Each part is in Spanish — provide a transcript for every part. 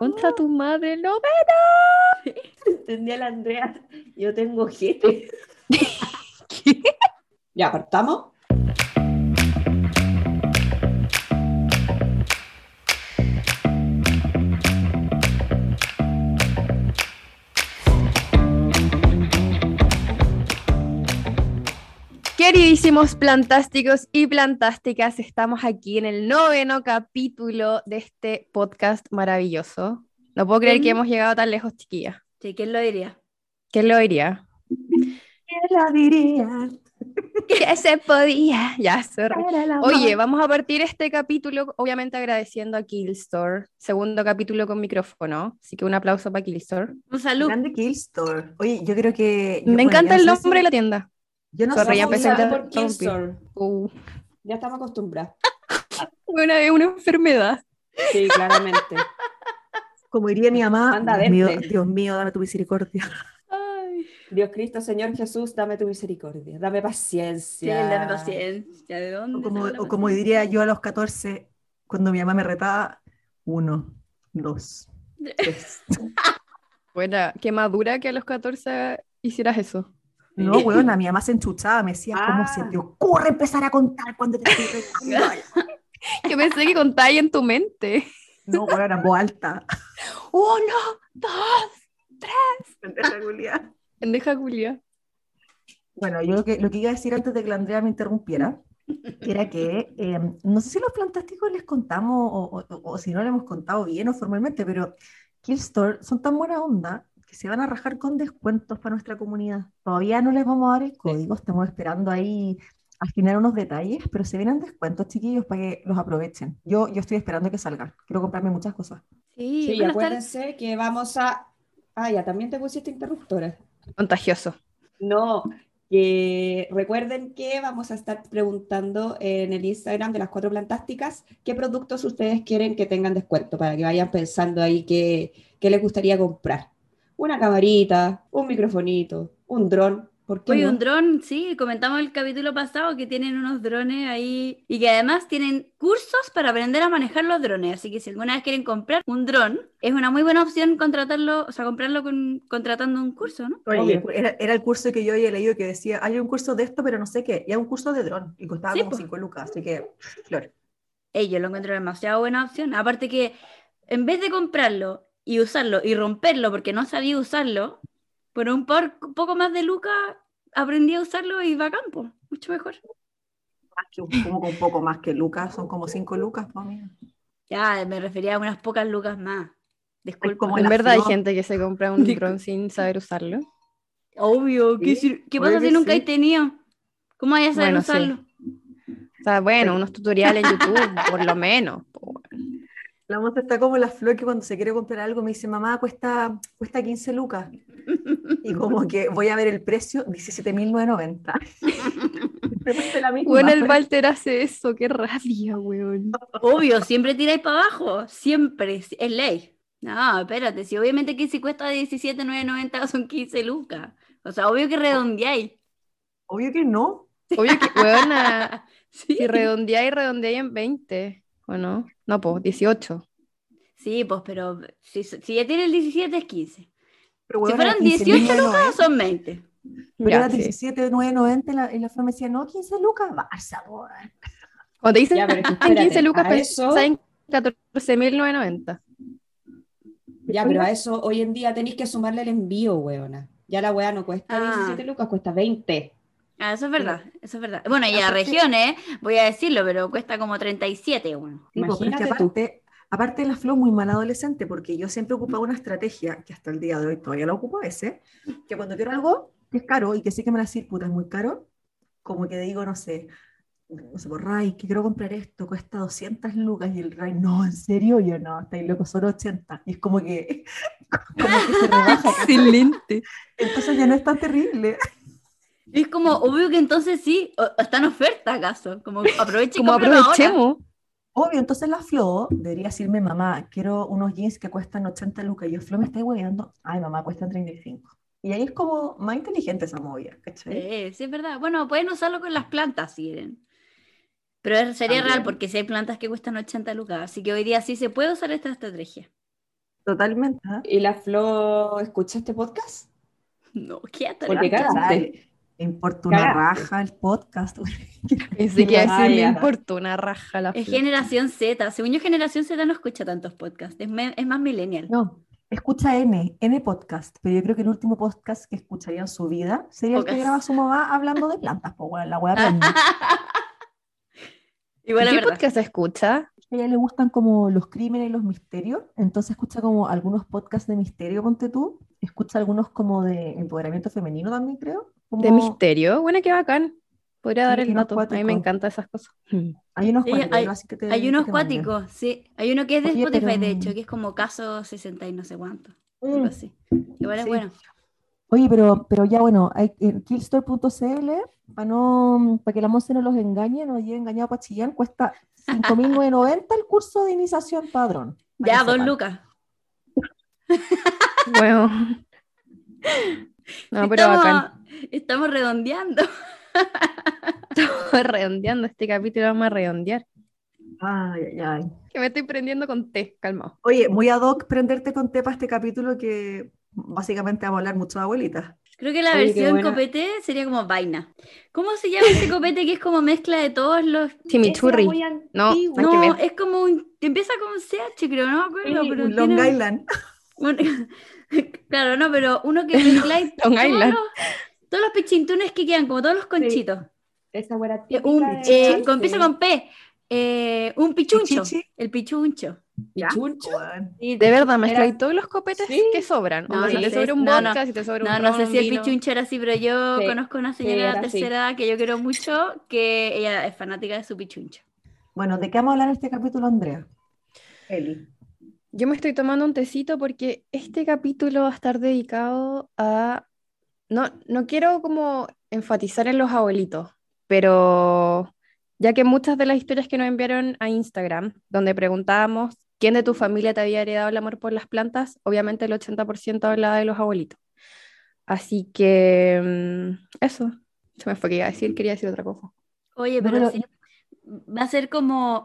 Contra tu madre, no Entendía la Andrea. Yo tengo gente. ya, apartamos. Queridísimos plantásticos y plantásticas, estamos aquí en el noveno capítulo de este podcast maravilloso. No puedo creer que hemos llegado tan lejos, chiquilla. Sí, ¿quién lo diría? ¿Quién lo diría? ¿Quién lo diría? Que se podía. Ya, sorry. Oye, vamos a partir este capítulo, obviamente agradeciendo a Killstore. Segundo capítulo con micrófono. Así que un aplauso para Killstore. Un saludo. Grande Killstore. Oye, yo creo que. Me encanta el nombre de la tienda. Yo no Sorry, sé ya si- empecé a por. Killstore. Uh, Ya estamos acostumbrados. una, una enfermedad. Sí, claramente. Como diría mi mamá, Dios mío, verte. Dios mío, dame tu misericordia. Ay. Dios Cristo, Señor Jesús, dame tu misericordia, dame Sí, paciencia. dame paciencia. ¿De dónde O como, o como diría yo a los 14, cuando mi mamá me retaba, uno, dos, tres. Buena, qué madura que a los 14 hicieras eso. No, weón, a mi mamá se enchuchaba, me decía, ¿cómo Ah. se te ocurre empezar a contar cuando te estoy? Yo pensé que contáis en tu mente. No, weón, en voz alta. Uno, dos, Pendeja culiá. pendeja Julia. Bueno, yo lo que, lo que iba a decir antes de que la Andrea me interrumpiera era que eh, no sé si los plantásticos les contamos o, o- o si no le hemos contado bien o formalmente, pero Killstore son tan buena onda que se van a rajar con descuentos para nuestra comunidad. Todavía no les vamos a dar el código, estamos esperando ahí afinar unos detalles, pero se vienen descuentos, chiquillos, para que los aprovechen. Yo, yo estoy esperando que salgan. Quiero comprarme muchas cosas. Sí, Sí, acuérdense que vamos a. Ah, ya también te pusiste interruptora. Contagioso. No, que recuerden que vamos a estar preguntando en el Instagram de las cuatro plantásticas qué productos ustedes quieren que tengan descuento para que vayan pensando ahí qué, qué les gustaría comprar. Una camarita, un microfonito, un dron. ¿Por qué Oye, no? un dron, sí, comentamos el capítulo pasado que tienen unos drones ahí y que además tienen cursos para aprender a manejar los drones. Así que si alguna vez quieren comprar un dron, es una muy buena opción contratarlo, o sea, comprarlo con, contratando un curso, ¿no? Oye, era, era el curso que yo había leído que decía, hay un curso de esto, pero no sé qué, y hay un curso de dron, y costaba Sí, como po. 5 lucas, así que, flor. Ey, yo lo encuentro demasiado buena opción. Aparte que en vez de comprarlo y usarlo y romperlo porque no sabía usarlo, por un por- poco más de lucas aprendí a usarlo y va a campo. Mucho mejor. Más que un- como con un poco más que lucas, son como 5 lucas, amiga. Ya, me refería a unas pocas lucas más. Disculpa. como En verdad hay gente que se compra un dron sin saber usarlo. Obvio, ¿qué, Sí, ¿qué pasa si nunca sí. hay tenido? ¿Cómo vayas a saber Bueno, sí. usarlo? O sea, bueno, unos tutoriales en YouTube, por lo menos. La moza está como la flor que cuando se quiere comprar algo me dice, mamá, cuesta, cuesta 15 lucas. Y como que voy a ver el precio, 17.990. Siempre la misma. Bueno, el Walter hace eso, qué rabia, weón. Obvio, siempre tiráis para abajo. Siempre, es ley. No, espérate, si obviamente que si cuesta 17,990 son 15 lucas. O sea, obvio que redondeáis. Obvio que no. Obvio que, weona, Sí. si redondeáis, redondeáis en 20, ¿o no? No, pues 18. Sí, pues, pero si, si ya tiene el 17 es 15. Pero, Si weona, fueran 18 lucas 15.990. son 20. Pero Ya, era sí. 17,990 y la, y la me decía, no, 15 lucas, Barça, weón. Cuando te dicen Ya, pero es que en espérate, 15 lucas, eso- pensáis en 14.990. Ya, pero a eso hoy en día tenéis que sumarle el envío, weona. Ya la weá no cuesta Ah. 17 lucas, cuesta 20. Ah, eso es verdad, eso es verdad. Bueno, y a Aparte- regiones, voy a decirlo, pero cuesta como 37, bueno. Sí, pues, Imagínate tú. aparte, aparte la Flo muy mal adolescente, porque yo siempre ocupaba una estrategia, que hasta el día de hoy todavía la ocupo a veces, que cuando quiero algo que es caro y que sé que me va a decir, puta, es muy caro, como que digo, no sé, no sé, por Ray, que quiero comprar esto, cuesta 200 lucas, y el Ray, no, ¿en serio? Yo, no, estáis locos, son 80. Y es como que, como que se rebaja. Excelente. Entonces ya no es tan terrible. Es como, obvio que entonces sí, está en oferta acaso, como aproveche y Como ahora. aprovechemos. Obvio, entonces la Flo debería decirme, mamá, quiero unos jeans que cuestan 80 lucas. Y yo, Flo, me está hueveando. Ay, mamá, cuestan 35. Y ahí es como más inteligente esa movida, ¿cachai? Sí, sí, es verdad. Bueno, pueden usarlo con las plantas si quieren. Pero sería También. real porque si hay plantas que cuestan 80 lucas, así que hoy día sí se puede usar esta estrategia. Totalmente. ¿ah? ¿Y la Flo escucha este podcast? No, qué Porque cagaste. Me importa una raja el podcast. Pensé que a decir, me importa una raja la Es flor. generación Z. Según yo, generación Z no escucha tantos podcasts. Es, me- es más millennial. No, escucha N, N podcast, pero yo creo que el último podcast que escucharía en su vida sería el que graba su mamá hablando de plantas, pues bueno, la wea aprende. Igual ¿Qué verdad. podcast escucha? A ella le gustan como los crímenes y los misterios, entonces escucha como algunos podcasts de misterio, ponte tú, escucha algunos como de empoderamiento femenino también, creo. De misterio. Bueno, qué bacán. Podría dar el dato. A mí me encantan esas cosas. Mm. Hay unos Sí, cuáticos, hay- así que te- Hay que unos cuáticos, sí. Hay uno que es de Oye, Spotify, pero- de hecho, que es como caso 60 y no sé cuánto. Mm. así. Igual es Sí. bueno. Oye, pero, pero ya bueno, hay en killstore.cl, para no, para que la Monse no los engañe, no lleve engañado para Chillán, cuesta 5.990 el curso de iniciación padrón. Ya, sepan. lucas. Bueno. No, pero estamos, bacán. estamos redondeando. Estamos redondeando este capítulo, vamos a redondear. Ay, ay, ay. Que me estoy prendiendo con té, calmado. Oye, muy ad hoc prenderte con tepa este capítulo que básicamente vamos a hablar mucho de abuelitas. Creo que la Oye, versión copete sería como vaina. ¿Cómo se llama ese copete que es como mezcla de todos los... Chimichurri. No, No, es como un... Empieza con CH, creo, no me acuerdo, Sí, pero Un Long tiene- Island. un- Claro, no, pero uno que mezcláis Long todos Island. los, todos los pichintunes que quedan, como todos los conchitos. Esa buena Eh, Un, de eh, con- empieza con P. Eh, un pichuncho. Pichichi. El pichuncho. Pichuncho. Sí, De verdad, Era- mezcláis todos los copetes Sí. que sobran. No, si no te sé, sobra un no, no. vodka, si te sobra un No, no sé si el pichuncho era así, pero yo Sí, conozco una sí, señora de era la tercera edad que yo quiero mucho, que ella es fanática de su pichuncho. Bueno, ¿de qué vamos a hablar en este capítulo, Andrea? Eli. Yo me estoy tomando un tecito porque este capítulo va a estar dedicado a... No, no quiero como enfatizar en los abuelitos, pero ya que muchas de las historias que nos enviaron a Instagram, donde preguntábamos quién de tu familia te había heredado el amor por las plantas, obviamente el 80% hablaba de los abuelitos. Así que mm, eso, se me fue que iba a decir, quería decir otra cosa. Oye, pero pero- sí, va a ser como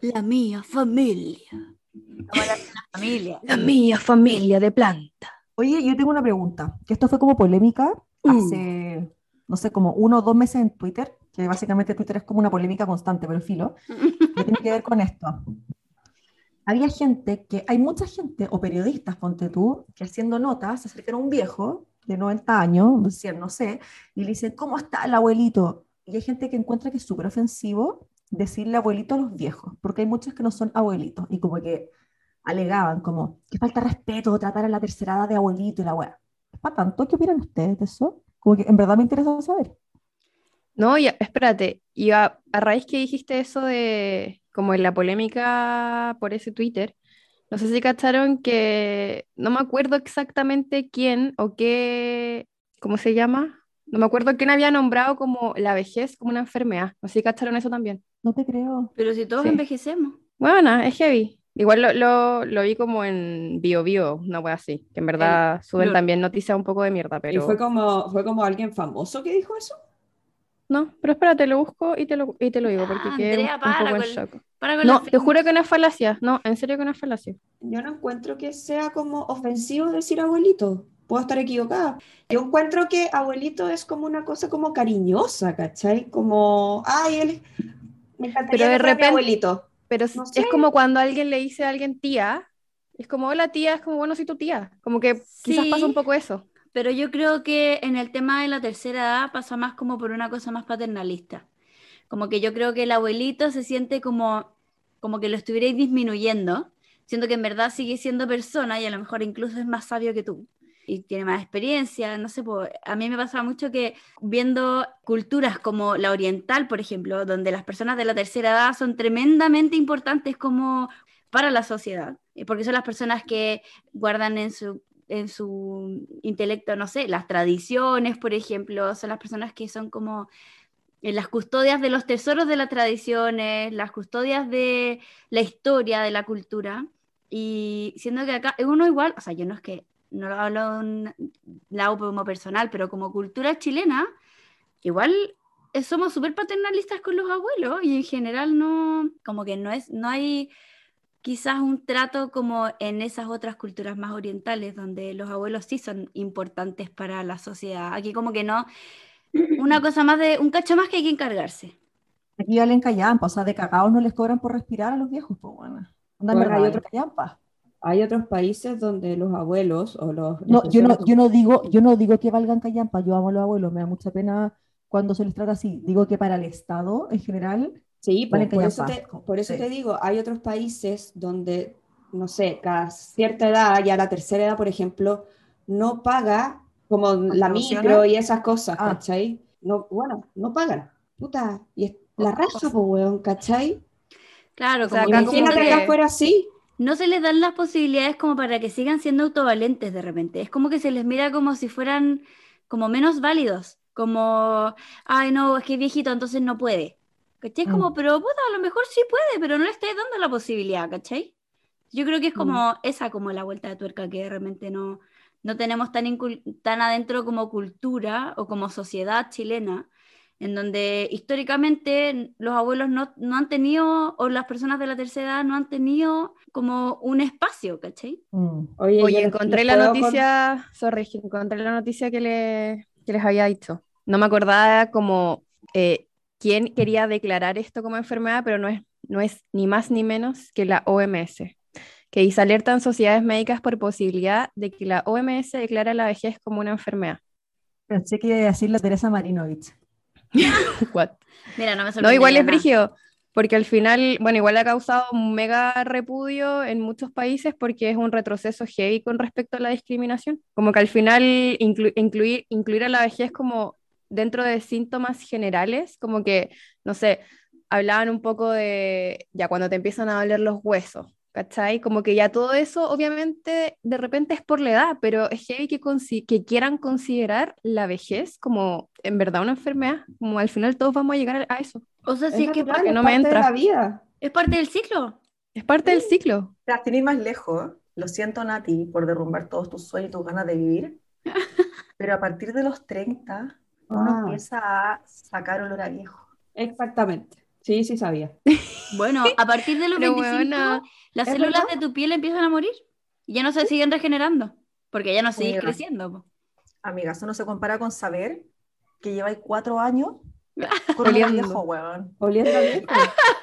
la mía familia. Vamos a hablar de la familia. La mía familia de planta. Oye, yo tengo una pregunta, que esto fue como polémica Uh. hace, no sé, como uno o dos meses en Twitter, que básicamente Twitter es como una polémica constante, pero filo, que tiene que ver con esto. Había gente que, hay mucha gente, o periodistas, ponte tú, que haciendo notas se acercan a un viejo de 90 años, de 100, no sé, y le dicen, ¿cómo está el abuelito? Y hay gente que encuentra que es súper ofensivo decirle abuelito a los viejos, porque hay muchos que no son abuelitos, y como que alegaban como que falta respeto tratar a la tercera edad de abuelito y la weá. ¿Es para tanto? ¿Qué opinan ustedes de eso? Como que en verdad me interesa saber. No, ya, espérate. Y a, a raíz que dijiste eso de como en la polémica por ese Twitter, no sé si cacharon que no me acuerdo exactamente quién o qué, ¿cómo se llama? No me acuerdo quién había nombrado como la vejez como una enfermedad. No sé si cacharon eso también. No te creo. Pero si todos Sí. envejecemos. Bueno, es heavy. Igual lo, lo, lo vi como en Bio Bio, una wea así, que en verdad suben lo- también noticias un poco de mierda, ¿Y pero... fue como, fue como alguien famoso que dijo eso? No, pero espérate, lo busco y te lo, y te lo digo, porque Ah, quedé un- Andrea, un, para poco en con- shock. Para con No, te juro que no es falacia. No, en serio que no es falacia. Yo no encuentro que sea como ofensivo decir abuelito. Puedo estar equivocada. Yo encuentro que abuelito es como una cosa como cariñosa, ¿cachai? Como, ay, él me encantaría Pero de repente- abuelito. Pero es como cuando alguien le dice a alguien tía, es como, hola tía, es como, bueno, soy tu tía. Como que quizás pasa un poco eso. Pero yo creo que en el tema de la tercera edad pasa más como por una cosa más paternalista. Como que yo creo que el abuelito se siente como, como que lo estuvierais disminuyendo, siendo que en verdad sigue siendo persona y a lo mejor incluso es más sabio que tú y tiene más experiencia, no sé, pues, a mí me pasaba mucho que viendo culturas como la oriental, por ejemplo, donde las personas de la tercera edad son tremendamente importantes como para la sociedad, eh, porque son las personas que guardan en su en su intelecto, no sé, las tradiciones, por ejemplo, son las personas que son como eh, las custodias de los tesoros de las tradiciones, las custodias de la historia, de la cultura. Y siendo que acá, uno igual, o sea, yo no es que, no lo hablo de un lado como personal, pero como cultura chilena, igual somos súper paternalistas con los abuelos y en general no, como que no es, no hay quizás un trato como en esas otras culturas más orientales, donde los abuelos sí son importantes para la sociedad. Aquí como que no, una cosa más de, un cacho más que hay que encargarse. Aquí valen callampa, o sea, de cagados no les cobran por respirar a los viejos, pues bueno. Andan Bueno, otro- callampa. Hay otros países donde los abuelos o los... No, yo no, yo no digo, yo no digo que valgan callampa, yo amo a los abuelos, me da mucha pena cuando se les trata así. Digo que para el Estado en general, Sí, Valen pues, por eso, callampa. te, por eso Sí. te digo, hay otros países donde, no sé, cada cierta edad, ya la tercera edad, por ejemplo, no paga como la micro y esas cosas, Ah. ¿cachai? No, bueno, no pagan. Puta, y es la raza, pues, weón, ¿cachai? Claro, O sea, acá Imagínate que que- afuera así. No se les dan las posibilidades como para que sigan siendo autovalentes de repente. Es como que se les mira como si fueran como menos válidos, como, ay no, es que es viejito, entonces no puede. ¿Cachai? Es como, Mm. pero puta, a lo mejor sí puede, pero no le estáis dando la posibilidad, ¿cachai? Yo creo que es como esa como la vuelta de tuerca que de repente no, no tenemos tan, tan adentro como cultura o como sociedad chilena, en donde históricamente los abuelos no, no han tenido, o las personas de la tercera edad no han tenido como un espacio, ¿cachai? mm, Oye, encontré la con- noticia, sorry, que encontré la noticia que, le- que les había dicho. No me acordaba como eh, quién quería declarar esto como enfermedad, pero no es, no es ni más ni menos que la OMS, que dice alertan sociedades médicas por posibilidad de que la OMS declara la vejez como una enfermedad. pensé que iba a decir la Teresa Marinovich. What? Mira, no me No, igual es brígido, porque al final, bueno, igual ha causado un mega repudio en muchos países porque es un retroceso heavy con respecto a la discriminación. Como que al final inclu- incluir, incluir a la vejez como dentro de síntomas generales, como que, no sé, hablaban un poco de, ya cuando te empiezan a doler los huesos. ¿Cachai? Como que ya todo eso, obviamente, de repente es por la edad, pero es heavy que, consi- que quieran considerar la vejez como en verdad una enfermedad, como al final todos vamos a llegar a eso. O sea, Es si es que es, natural, par- que no es me parte de entra. la vida. es parte del ciclo. Es parte del ciclo. O sea, sin ir más lejos, lo siento, Nati, por derrumbar todos tus sueños y tus ganas de vivir, pero a partir de los 30 uno Ah. empieza a sacar olor a viejo. Exactamente. Sí, sí sabía. Bueno, a partir de los Pero 25, weona, las ¿es células verdad? de tu piel empiezan a morir y ya no se siguen regenerando, porque ya no seguís Mira. creciendo. po. Amiga, eso no se compara con saber que lleváis cuatro años con a Oliendo. viejo, weón. Oliendo a viejo.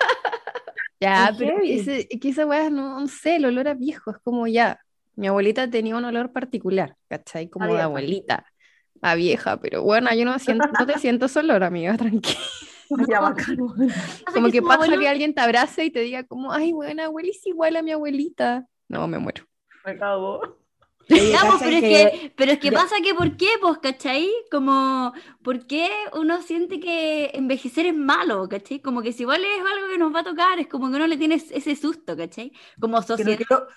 Ya, pero ese, que esa weá, no, no sé, el olor a viejo es como ya. Mi abuelita tenía un olor particular, ¿cachai? Como de vieja. abuelita, a vieja, pero bueno, yo no, siento, no te siento ese olor, amiga, tranquila. Ya, Como que pasa abuelo- que alguien te abrace y te diga como, ay, buena, abuela es igual a mi abuelita. No, me muero. Me cago. Oye, Ya, pues, ¿cachai pero es que- que, pero es que ya- pasa que ¿por qué, pues, cachai? Como, ¿por qué uno siente que envejecer es malo, cachai? Como que si igual es algo que nos va a tocar, es como que uno le tiene ese susto, cachai? Como Que no sociedad. quiero,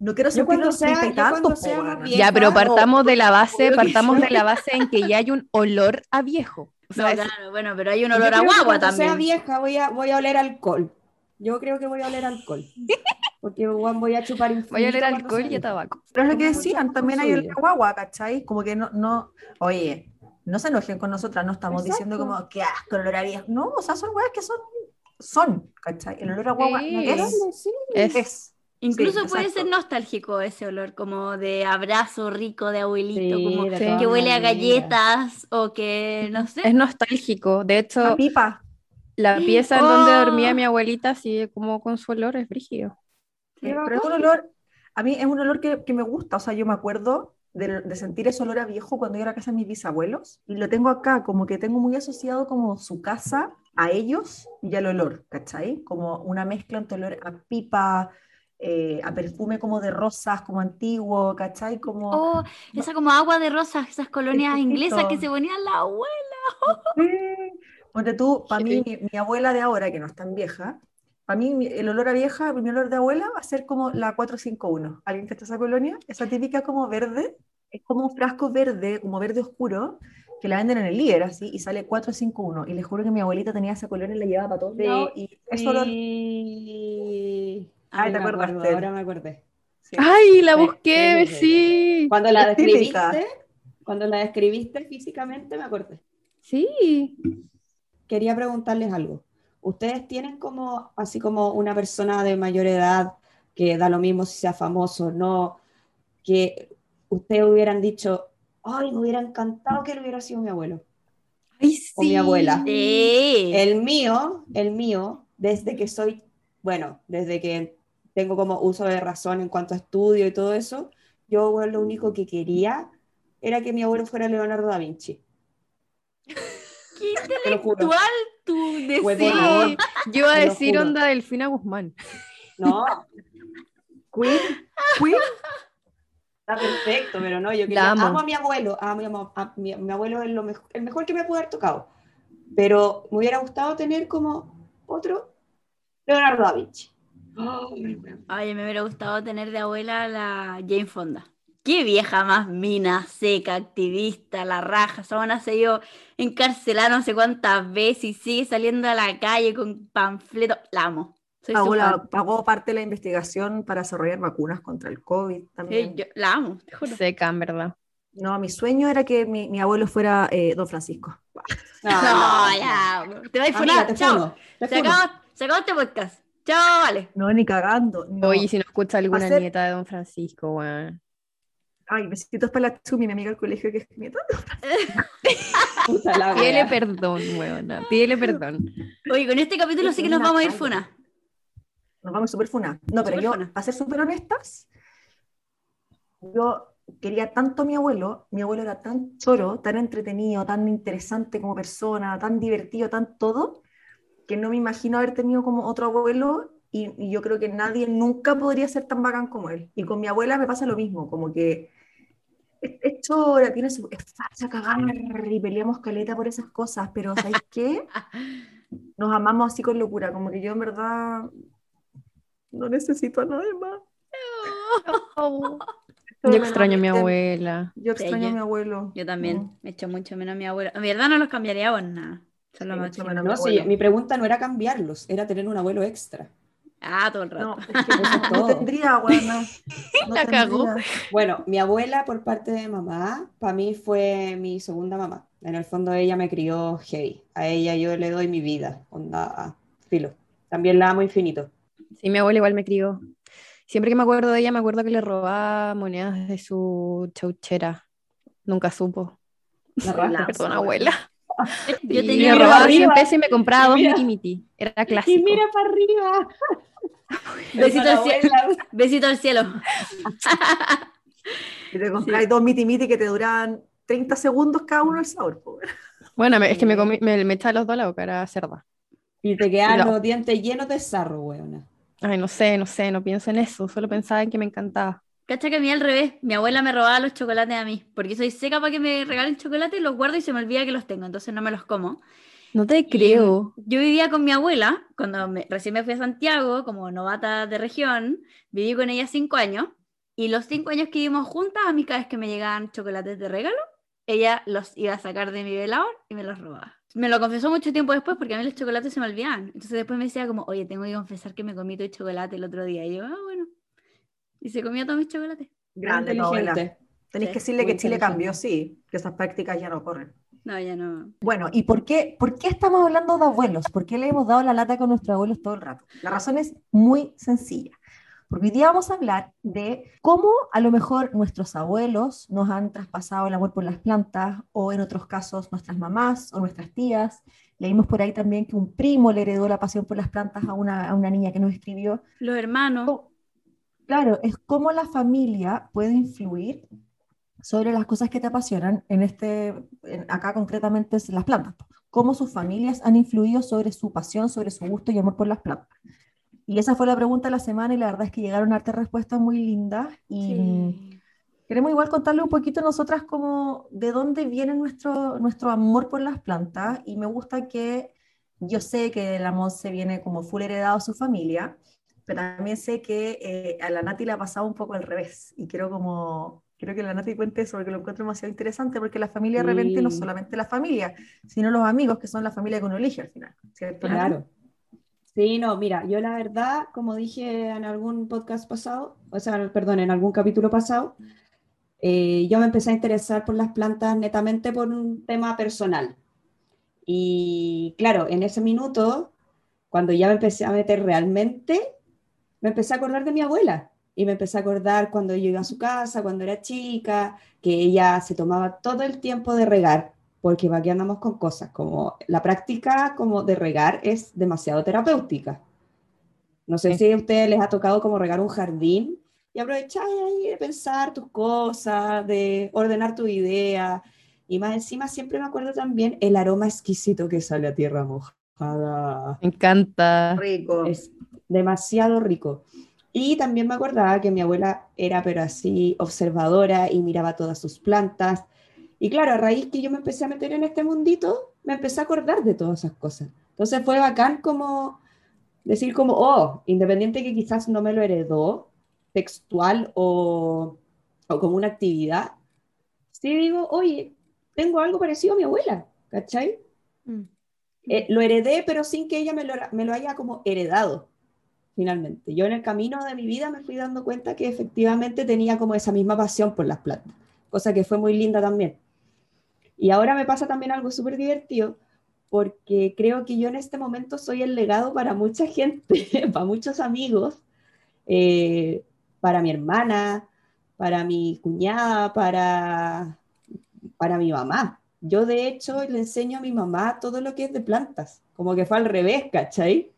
no quiero sentir cuando los sea- tantos, sea vieja- Ya, pero o- partamos de la base, que partamos de la base en que ya hay un olor a viejo. O No, sea, es- claro, bueno, pero hay un olor a guagua cuando también. sea vieja voy a, voy a oler alcohol. Yo creo que voy a oler alcohol. Porque weón, voy a chupar voy a infinito oler alcohol y a vieja. tabaco. Pero es lo que decían, también hay el vida. guagua, ¿cachai? Como que no, no, oye, no se enojen con nosotras, no estamos diciendo como que asco, olor a viejo. No, o sea, son weas que son, son, ¿cachai? El olor a guagua no es. Es, es. Incluso Sí, puede exacto. ser nostálgico ese olor, como de abrazo rico de abuelito, Sí, como de que huele a galletas o que, no sé. es nostálgico. De La hecho, pipa. la pieza en donde Oh. dormía mi abuelita sigue como con su olor, es brígido. Sí. Eh, pero es un olor, a mí es un olor que, que me gusta, o sea, yo me acuerdo de, de sentir ese olor a viejo cuando iba a la casa de mis bisabuelos, y lo tengo acá, como que tengo muy asociado como su casa a ellos y al olor, ¿cachai? Como una mezcla entre olor a pipa, eh, a perfume como de rosas, como antiguo, ¿cachai? Como... Oh, esa como agua de rosas, esas colonias inglesas que se ponían la abuela. Sí. Ponte tú, para mí, mi, mi abuela de ahora, que no es tan vieja, para mí el olor a vieja, mi olor de abuela va a ser como la 451. ¿Alguien que está esa colonia? Esa típica como verde, es como un frasco verde, como verde oscuro, que la venden en el líder así, y sale 451. Y les juro que mi abuelita tenía esa colonia y la llevaba para todos Sí, lados, y ese olor... Sí. Ay, Sí, ¿te acuerdas? Ahora me acordé. sí. Ay, la Sí, busqué, sí, sí, sí. Cuando la Es típica. describiste, cuando la describiste físicamente, me acordé. Sí. Quería preguntarles algo. ¿Ustedes tienen como, así como una persona de mayor edad que da lo mismo si sea famoso o no, que ustedes hubieran dicho, ay, me hubiera encantado que él hubiera sido mi abuelo Ay, o mi abuela. Sí. El mío, el mío, desde que soy, bueno, desde que tengo como uso de razón en cuanto a estudio y todo eso, yo bueno, lo único que quería era que mi abuelo fuera Leonardo da Vinci. Qué intelectual deseo. por Sí, yo iba a decir onda Delfina Guzmán. No, Queen, Queen, está perfecto, pero no, yo quería, amo. amo. a mi abuelo, amo amo- a mi- mi abuelo es lo mejor, el mejor que me pudo haber tocado, pero me hubiera gustado tener como otro Leonardo da Vinci. Ay, me hubiera gustado tener de abuela a la Jane Fonda. Qué vieja más mina, seca, activista, la raja. Esa buena se dio encarcelada no sé cuántas veces y sigue saliendo a la calle con panfletos. La amo. Pagó, la- pagó parte de la investigación para desarrollar vacunas contra el COVID Sí, también. yo la amo, te juro. Seca, en verdad. No, mi sueño era que mi, mi abuelo fuera eh, Don Francisco. No, No, ya. Te vais a funar. te Chao. Se acabó, se acabó este podcast. Chao, vale. No, ni cagando. no. Oye, si no escucha alguna Hacer- nieta de Don Francisco, weón. Ay, besitos para la Chumi, mi amiga del colegio que es nieta. Pídele perdón, weona. Pídele perdón. Oye, con este capítulo sí que nos vamos a ir funa. Nos vamos súper funadas. No, pero yo, funa. para ser súper honestas, yo quería tanto a mi abuelo, mi abuelo era tan choro, tan entretenido, tan interesante como persona, tan divertido, tan todo, que no me imagino haber tenido como otro abuelo y, y yo creo que nadie nunca podría ser tan bacán como él. Y con mi abuela me pasa lo mismo, como que es, es chora, tiene su, es facha cagar y peleamos caleta por esas cosas, pero ¿sabes qué? Nos amamos así con locura, como que yo en verdad no necesito a nadie más. Yo extraño a mi abuela. Yo extraño Sí, a mi abuelo. Yo también. Me echo mucho menos a mi abuela. En verdad no los cambiaría por nada. Son lo máximo. No, mi sí, mi pregunta no era cambiarlos, era tener un abuelo extra. Ah, todo el rato. No, es que no todo. tendría, buena. No La cagó. Bueno, mi abuela por parte de mamá, para mí fue mi segunda mamá. En el fondo ella me crió heavy. A ella yo le doy mi vida, onda, filo. También la amo infinito. Sí, mi abuela igual me crió. Siempre que me acuerdo de ella, me acuerdo que le robaba monedas de su chauchera. Nunca supo. La raja. Perdón, abuela. Yo tenía me robaba arriba. 100 pesos y me compraba dos miti. Era Y clásico. mira para arriba. Besito al, cielo. Besito al cielo. Y te compráis dos miti miti que te duran 30 segundos cada uno el sabor. po. Bueno, es que me, comí, me, me echaba los dos a la boca, era cerda. Y te quedan No. los dientes llenos de sarro, weona. Ay, no sé, no sé, no pienso en eso. Solo pensaba en que me encantaba. Cacha que a mí al revés, mi abuela me robaba los chocolates a mí, porque soy seca para que me regalen chocolate, los guardo y se me olvida que los tengo, entonces no me los como. No te creo. Yo vivía con mi abuela, cuando me- recién me fui a Santiago, como novata de región, viví con ella cinco años, y los cinco años que vivimos juntas, a mí cada vez que me llegaban chocolates de regalo, ella los iba a sacar de mi velador y me los robaba. Me lo confesó mucho tiempo después porque a mí los chocolates se me olvidaban. Entonces después me decía como, oye, tengo que confesar que me comí todo el chocolate el otro día. Y yo, ah, bueno. Y se comía todos mis chocolates. Grande, inteligente. Tenéis Sí, que decirle que Chile cambió, sí, que esas prácticas ya no corren. No, ya no. Bueno, ¿y por qué, por qué estamos hablando de abuelos? ¿Por qué le hemos dado la lata con nuestros abuelos todo el rato? La razón es muy sencilla. Porque hoy día vamos a hablar de cómo a lo mejor nuestros abuelos nos han traspasado el amor por las plantas, o en otros casos nuestras mamás o nuestras tías. Leímos por ahí también que un primo le heredó la pasión por las plantas a una, a una niña que nos escribió. Los hermanos. Co- Claro, es cómo la familia puede influir sobre las cosas que te apasionan, en este, en- acá concretamente es las plantas, cómo sus familias han influido sobre su pasión, sobre su gusto y amor por las plantas. Y esa fue la pregunta de la semana y la verdad es que llegaron hartas respuestas muy lindas y mm, Sí. queremos igual contarle un poquito nosotras como de dónde viene nuestro, nuestro amor por las plantas y me gusta que yo sé que la Monse viene como full heredado a su familia, pero también sé que eh, a la Nati le ha pasado un poco al revés y quiero como, quiero que la Nati cuente eso porque lo encuentro demasiado interesante porque la familia de repente no Sí. solamente la familia, sino los amigos que son la familia que uno elige al final, ¿cierto? Nati? Claro. Sí, no, mira, yo la verdad, como dije en algún podcast pasado, o sea, perdón, en algún capítulo pasado, eh, yo me empecé a interesar por las plantas netamente por un tema personal. Y claro, en ese minuto, cuando ya me empecé a meter realmente, me empecé a acordar de mi abuela. Y me empecé a acordar cuando yo iba a su casa, cuando era chica, que ella se tomaba todo el tiempo de regar, porque aquí andamos con cosas, como la práctica como de regar es demasiado terapéutica. No sé si a ustedes les ha tocado como regar un jardín y aprovechar ahí de pensar tus cosas, de ordenar tu idea. Y más encima siempre me acuerdo también el aroma exquisito que sale a tierra mojada. Me encanta. Rico. Es demasiado rico. Y también me acordaba que mi abuela era, pero así, observadora y miraba todas sus plantas. Y claro, a raíz que yo me empecé a meter en este mundito, me empecé a acordar de todas esas cosas. Entonces fue bacán como decir como, oh, independiente que quizás no me lo heredó textual o, o como una actividad, sí digo, oye, tengo algo parecido a mi abuela, ¿cachai? Mm. Eh, lo heredé, pero sin que ella me lo, me lo haya como heredado finalmente. Yo en el camino de mi vida me fui dando cuenta que efectivamente tenía como esa misma pasión por las plantas, cosa que fue muy linda también. Y ahora me pasa también algo súper divertido, porque creo que yo en este momento soy el legado para mucha gente, para muchos amigos, eh, para mi hermana, para mi cuñada, para, para mi mamá. Yo de hecho le enseño a mi mamá todo lo que es de plantas, como que fue al revés, ¿cachai?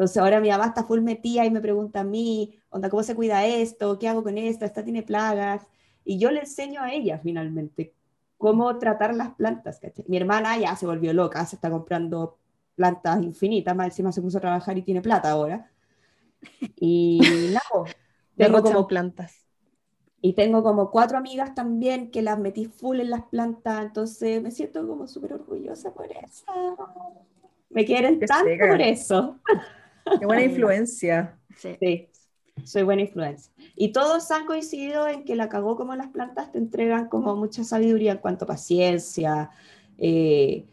Entonces ahora mi mamá está full metida y me pregunta a mí, onda, ¿cómo se cuida esto? ¿Qué hago con esto? ¿Esta tiene plagas? Y yo le enseño a ella finalmente cómo tratar las plantas. ¿cachai? Mi hermana ya se volvió loca, se está comprando plantas infinitas, más encima se puso a trabajar y tiene plata ahora. Y nada, pues, tengo como plantas. y tengo como cuatro amigas también que las metí full en las plantas, entonces me siento como súper orgullosa por eso. Me quieren Qué tanto seca. por eso. Qué buena influencia. Sí. Sí, soy buena influencia. Y todos han coincidido en que la cagó como las plantas te entregan como mucha sabiduría en cuanto a paciencia, eh,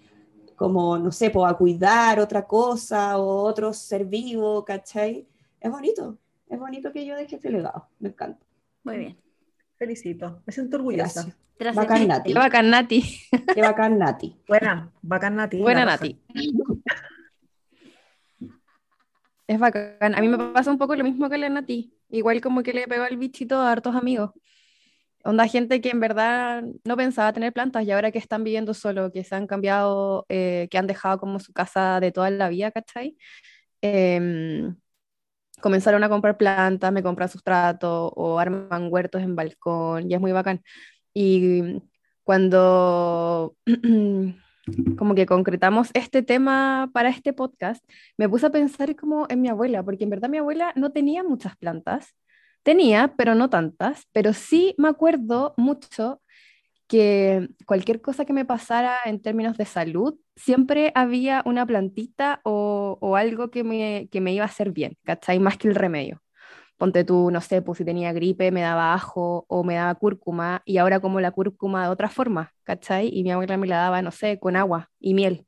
como, no sé, pues, a cuidar otra cosa o otro ser vivo, ¿cachai? Es bonito, es bonito que yo deje este legado, me encanta. Muy bien. Felicito. Me siento orgullosa. Gracias. Tras Bacán, Nati. Qué bacán, Nati. Qué bacán, Nati. Buena, bacán Nati. Buena. Nati. Es bacán. A mí me pasa un poco lo mismo que la Nati. Igual como que le pegó el bichito a hartos amigos. Onda gente que en verdad no pensaba tener plantas y ahora que están viviendo solo, que se han cambiado, eh, que han dejado como su casa de toda la vida, ¿cachai? Em, comenzaron a comprar plantas, me compran sustrato o arman huertos en balcón y es muy bacán. Y cuando como que concretamos este tema para este podcast, me puse a pensar como en mi abuela, porque en verdad mi abuela no tenía muchas plantas, tenía, pero no tantas, pero sí me acuerdo mucho que cualquier cosa que me pasara en términos de salud, siempre había una plantita o, algo que me, que me iba a hacer bien, ¿cachai? Más que el remedio. Ponte tú, no sé, pues si tenía gripe me daba ajo o me daba cúrcuma y ahora como la cúrcuma de otra forma, ¿cachai? Y mi abuela me la daba, no sé, con agua y miel,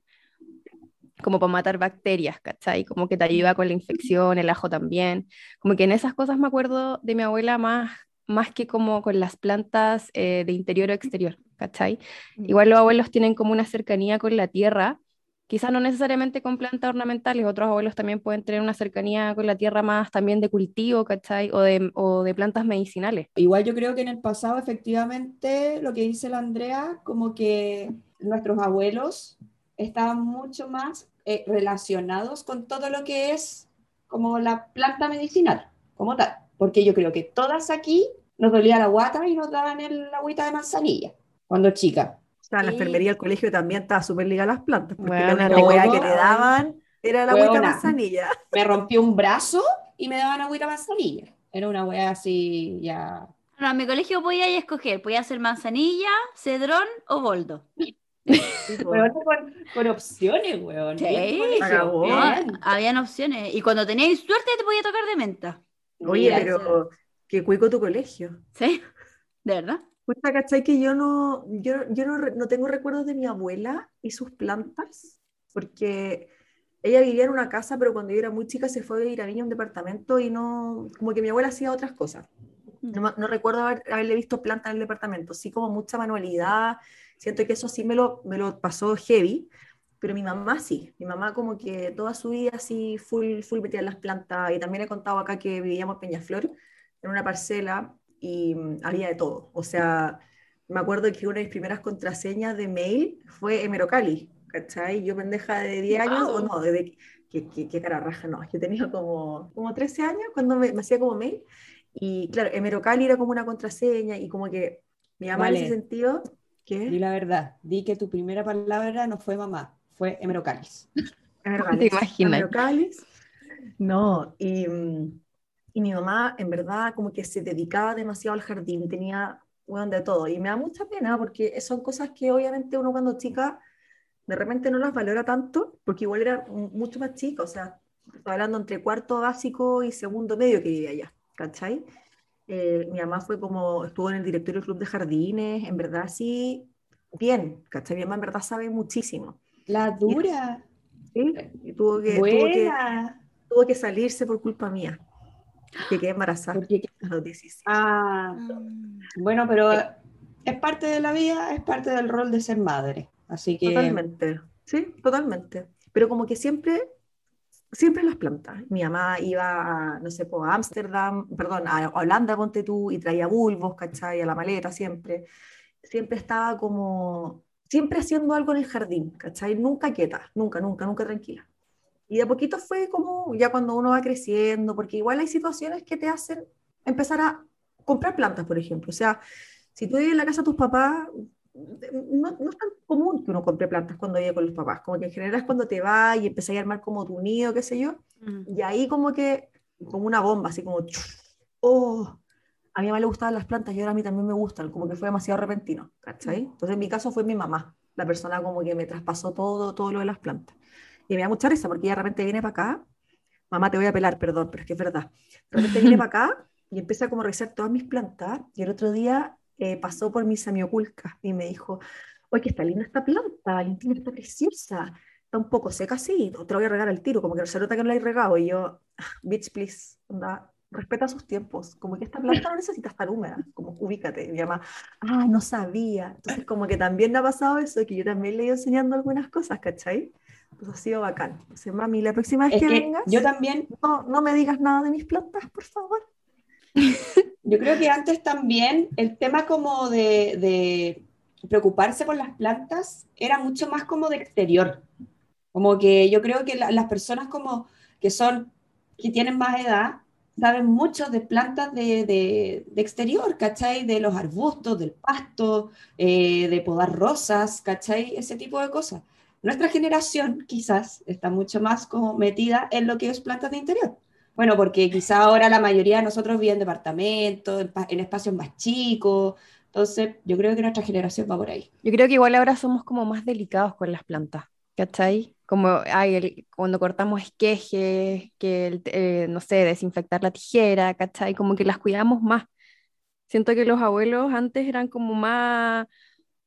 como para matar bacterias, ¿cachai? Como que te ayuda con la infección, el ajo también. Como que en esas cosas me acuerdo de mi abuela más, más que como con las plantas eh, de interior o exterior, ¿cachai? Igual los abuelos tienen como una cercanía con la tierra, quizás no necesariamente con plantas ornamentales, otros abuelos también pueden tener una cercanía con la tierra más también de cultivo, ¿cachai? O de, o de plantas medicinales. Igual yo creo que en el pasado efectivamente lo que dice la Andrea, como que nuestros abuelos estaban mucho más eh, relacionados con todo lo que es como la planta medicinal, como tal. Porque yo creo que todas aquí nos dolía la guata y nos daban el agüita de manzanilla cuando chica. O sea, en la enfermería del colegio también estaba súper ligada a las plantas, porque Bueno, la única hueá que te daban era la agüita manzanilla. Me rompió un brazo y me daban agüita manzanilla. Era una wea así ya No, en mi colegio podía escoger, podía ser manzanilla, cedrón o boldo. Weón, con, con opciones, weón. Sí. Colegio, Acabó. habían opciones. Y cuando teníais suerte te podía tocar de menta. Oye, Mira, pero qué cuico tu colegio. ¿Sí? ¿De verdad? Puta, ¿cachai? Que yo no, yo, yo no, no tengo recuerdos de mi abuela y sus plantas, porque ella vivía en una casa, pero cuando yo era muy chica se fue a vivir a a un departamento y no, como que mi abuela hacía otras cosas. No, me- no recuerdo haber- haberle visto plantas en el departamento, sí como mucha manualidad, siento que eso sí me lo, me lo pasó heavy, pero mi mamá sí. Mi mamá como que toda su vida así full, full metida en las plantas. Y también he contado acá que vivíamos en Peñaflor, en una parcela, y mm, había de todo. O sea, me acuerdo que una de mis primeras contraseñas de mail fue Emerocali, ¿cachai? Yo pendeja de 10 años, o no, de, qué, qué, qué cara raja, no, yo tenía como, como 13 años cuando me, me hacía como mail, y claro, Emerocali era como una contraseña, y como que mi mamá Vale. en ese sentido, ¿qué? Di la verdad, di que tu primera palabra no fue mamá, fue hemerocalis. Emerocali. ¿Te imaginas? Emerocalis. No, y, mm, y mi mamá en verdad como que se dedicaba demasiado al jardín, tenía bueno, de todo, y me da mucha pena porque son cosas que obviamente uno cuando chica de repente no las valora tanto, porque igual era mucho más chica, o sea, estoy hablando entre cuarto básico y segundo medio que vivía allá, ¿cachai? Eh, mi mamá fue como, estuvo en el directorio del club de jardines, en verdad sí, bien, ¿cachai? Mi mamá en verdad sabe muchísimo, La dura, ¿sí? Y tuvo que, tuvo que, tuvo que salirse por culpa mía, que quedé embarazada Porque, a los 17. ah, bueno, pero es parte de la vida, es parte del rol de ser madre. Así que Totalmente, sí, totalmente. Pero como que siempre, siempre las plantas. Mi mamá iba a, no sé, pues, a Ámsterdam, perdón, a Holanda, ponte tú, y traía bulbos, ¿cachai? A la maleta siempre. Siempre estaba como, siempre haciendo algo en el jardín, ¿cachai? Nunca quieta, nunca, nunca, nunca tranquila. Y de a poquito fue como, ya cuando uno va creciendo, porque igual hay situaciones que te hacen empezar a comprar plantas, por ejemplo. O sea, si tú vives en la casa de tus papás, no, no es tan común que uno compre plantas cuando vive con los papás, como que en general es cuando te vas y empezás a armar como tu nido, qué sé yo, y ahí como que, como una bomba, así como, oh, a mi mamá le gustaban las plantas y ahora a mí también me gustan, como que fue demasiado repentino, ¿cachai? Entonces en mi caso fue mi mamá, la persona como que me traspasó todo, todo lo de las plantas. Y me da mucha risa porque ella de repente viene para acá, mamá te voy a pelar, perdón, pero es que es verdad, de repente viene para acá y empieza como a revisar todas mis plantas. Y el otro día eh, pasó por mi semioculca y me dijo, oye, que está linda esta planta, Valentina, está preciosa, está un poco seca así, te voy a regar al tiro, como que se nota que no la he regado, y yo, "Ah, bitch, please, respeta sus tiempos, como que esta planta no necesita estar húmeda, como ubícate, y mi mamá, ah, no sabía, entonces como que también me ha pasado eso, que yo también le he ido enseñando algunas cosas, ¿cachai? Pues ha sido bacán. Entonces, mami, la próxima vez es que, que vengas, yo también no, no me digas nada de mis plantas, por favor. Yo creo que antes también el tema como de, de preocuparse por las plantas era mucho más como de exterior. Como que yo creo que la- las personas como que son, que tienen más edad, saben mucho de plantas de, de- de exterior, ¿cachai? De los arbustos, del pasto, eh, de podar rosas, ¿cachai? Ese tipo de cosas. Nuestra generación quizás está mucho más como metida en lo que es plantas de interior. Bueno, porque quizá ahora la mayoría de nosotros vive en departamentos, en, en espacios más chicos. Entonces, yo creo que nuestra generación va por ahí. Yo creo que igual ahora somos como más delicados con las plantas, ¿cachai? Como ay, el- cuando cortamos esquejes, que el, eh, no sé, desinfectar la tijera, ¿cachai? Como que las cuidamos más. Siento que los abuelos antes eran como más,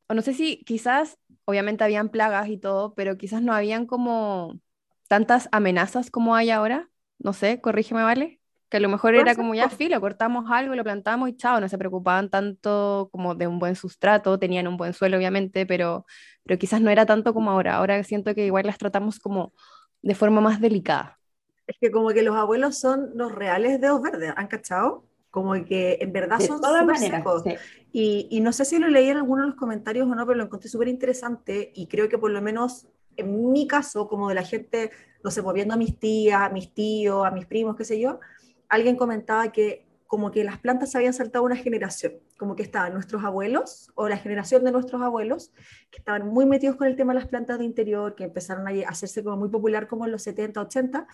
o no sé si quizás, obviamente habían plagas y todo, pero quizás no habían como tantas amenazas como hay ahora. No sé, corrígeme, ¿vale? Que a lo mejor era como ya filo, cortamos algo, lo plantamos y chao, no se preocupaban tanto como de un buen sustrato, tenían un buen suelo, obviamente, pero, pero quizás no era tanto como ahora. Ahora siento que igual las tratamos como de forma más delicada. Es que como que los abuelos son los reales dedos verdes, ¿han cachado? Como que en verdad De son todas súper secos. sí. Y, y no sé si lo leí en alguno de los comentarios o no, pero lo encontré súper interesante y creo que por lo menos en mi caso, como de la gente, no sé, pues viendo a mis tías, a mis tíos, a mis primos, qué sé yo, alguien comentaba que como que las plantas habían saltado una generación, como que estaban nuestros abuelos o la generación de nuestros abuelos, que estaban muy metidos con el tema de las plantas de interior, que empezaron a hacerse como muy popular como en los 70, 80,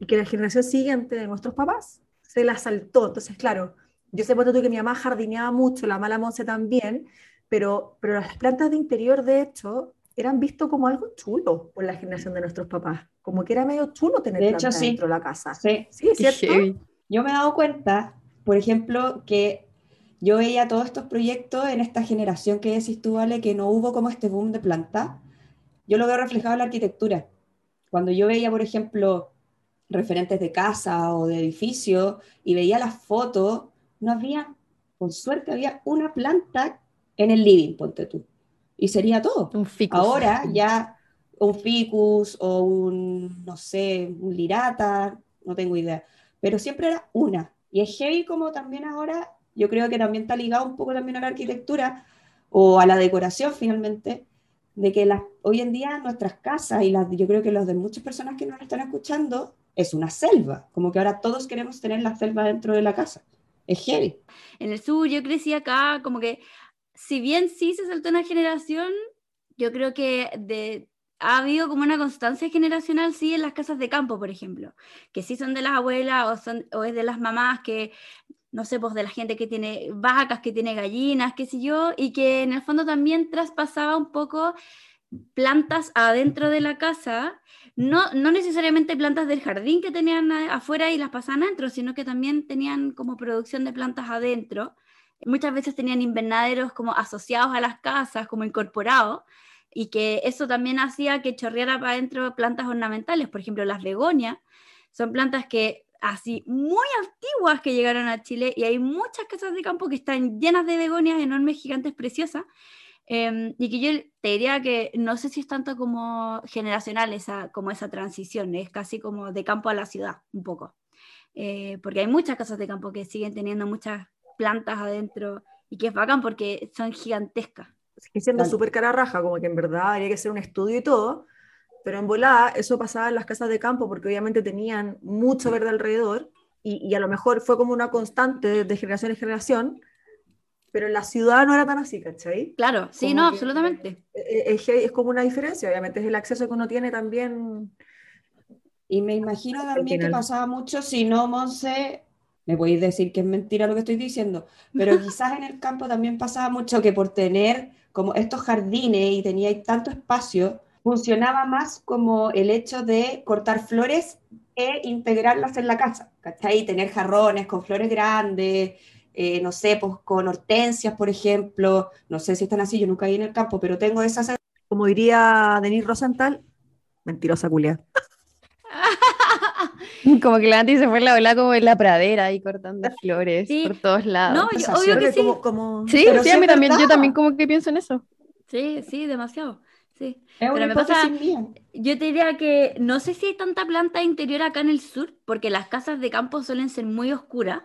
y que la generación siguiente de nuestros papás se la saltó. Entonces, claro, yo sé por que mi mamá jardineaba mucho, la mala Monse también, pero, pero las plantas de interior, de hecho, eran visto como algo chulo por la generación de nuestros papás. Como que era medio chulo tener De hecho, plantas sí. dentro de la casa. Sí. Sí, ¿cierto? heavy. Yo me he dado cuenta, por ejemplo, que yo veía todos estos proyectos en esta generación que decís tú, Vale, que no hubo como este boom de planta. Yo lo veo reflejado en la arquitectura. Cuando yo veía, por ejemplo, referentes de casa o de edificio y veía las fotos, no había, con suerte, había una planta en el living, ponte tú. Y sería todo. Un ficus. Ahora ya un ficus o un, no sé, un lirata, no tengo idea, pero siempre era una. Y es heavy como también ahora, yo creo que también está ligado un poco también a la arquitectura o a la decoración finalmente, de que las, hoy en día nuestras casas y las, yo creo que los de muchas personas que nos están escuchando es una selva, como que ahora todos queremos tener la selva dentro de la casa. Es heavy. En el sur yo crecí acá, como que si bien sí se saltó una generación, yo creo que de, ha habido como una constancia generacional, sí, en las casas de campo, por ejemplo, que sí son de las abuelas o, son, o es de las mamás que, no sé, pues de la gente que tiene vacas, que tiene gallinas, qué sé yo, y que en el fondo también traspasaba un poco plantas adentro de la casa, no, no necesariamente plantas del jardín que tenían afuera y las pasaban adentro, sino que también tenían como producción de plantas adentro. Muchas veces tenían invernaderos como asociados a las casas, como incorporados, y que eso también hacía que chorreara para adentro plantas ornamentales, por ejemplo, las begonias, son plantas que así muy antiguas que llegaron a Chile y hay muchas casas de campo que están llenas de begonias enormes, gigantes, preciosas, em, y que yo te diría que no sé si es tanto como generacional esa, como esa transición, es casi como de campo a la ciudad, un poco, eh, porque hay muchas casas de campo que siguen teniendo muchas plantas adentro y que es bacán porque son gigantescas. Sigue siendo súper cara raja, como que en verdad había que hacer un estudio y todo, pero en volada eso pasaba en las casas de campo porque obviamente tenían mucho verde alrededor y, y a lo mejor fue como una constante de, generación en generación, pero en la ciudad no era tan así, ¿cachai? Claro, sí, Como no, absolutamente. Es, es- es como una diferencia, obviamente es el acceso que uno tiene también. Y me imagino también que pasaba mucho, si no, Monse, me podéis decir que es mentira lo que estoy diciendo, pero quizás en el campo también pasaba mucho que por tener como estos jardines y teníais tanto espacio, funcionaba más como el hecho de cortar flores e integrarlas en la casa, ¿cachai? Tener jarrones con flores grandes, eh, no sé, pues con hortensias, por ejemplo, no sé si están así, yo nunca vi en el campo, pero tengo esa sensación. Como diría Denis Rosenthal, mentirosa culia. Como que la Anti se fue la ola como en la pradera ahí cortando flores Sí. por todos lados. No, yo- obvio que sí. Como, como- sí, pero sí, sí a mí también, yo también como que pienso en eso. Sí, sí, demasiado. Sí. Es Pero me pasa- mía. Yo te diría que no sé si hay tanta planta interior acá en el sur, porque las casas de campo suelen ser muy oscuras.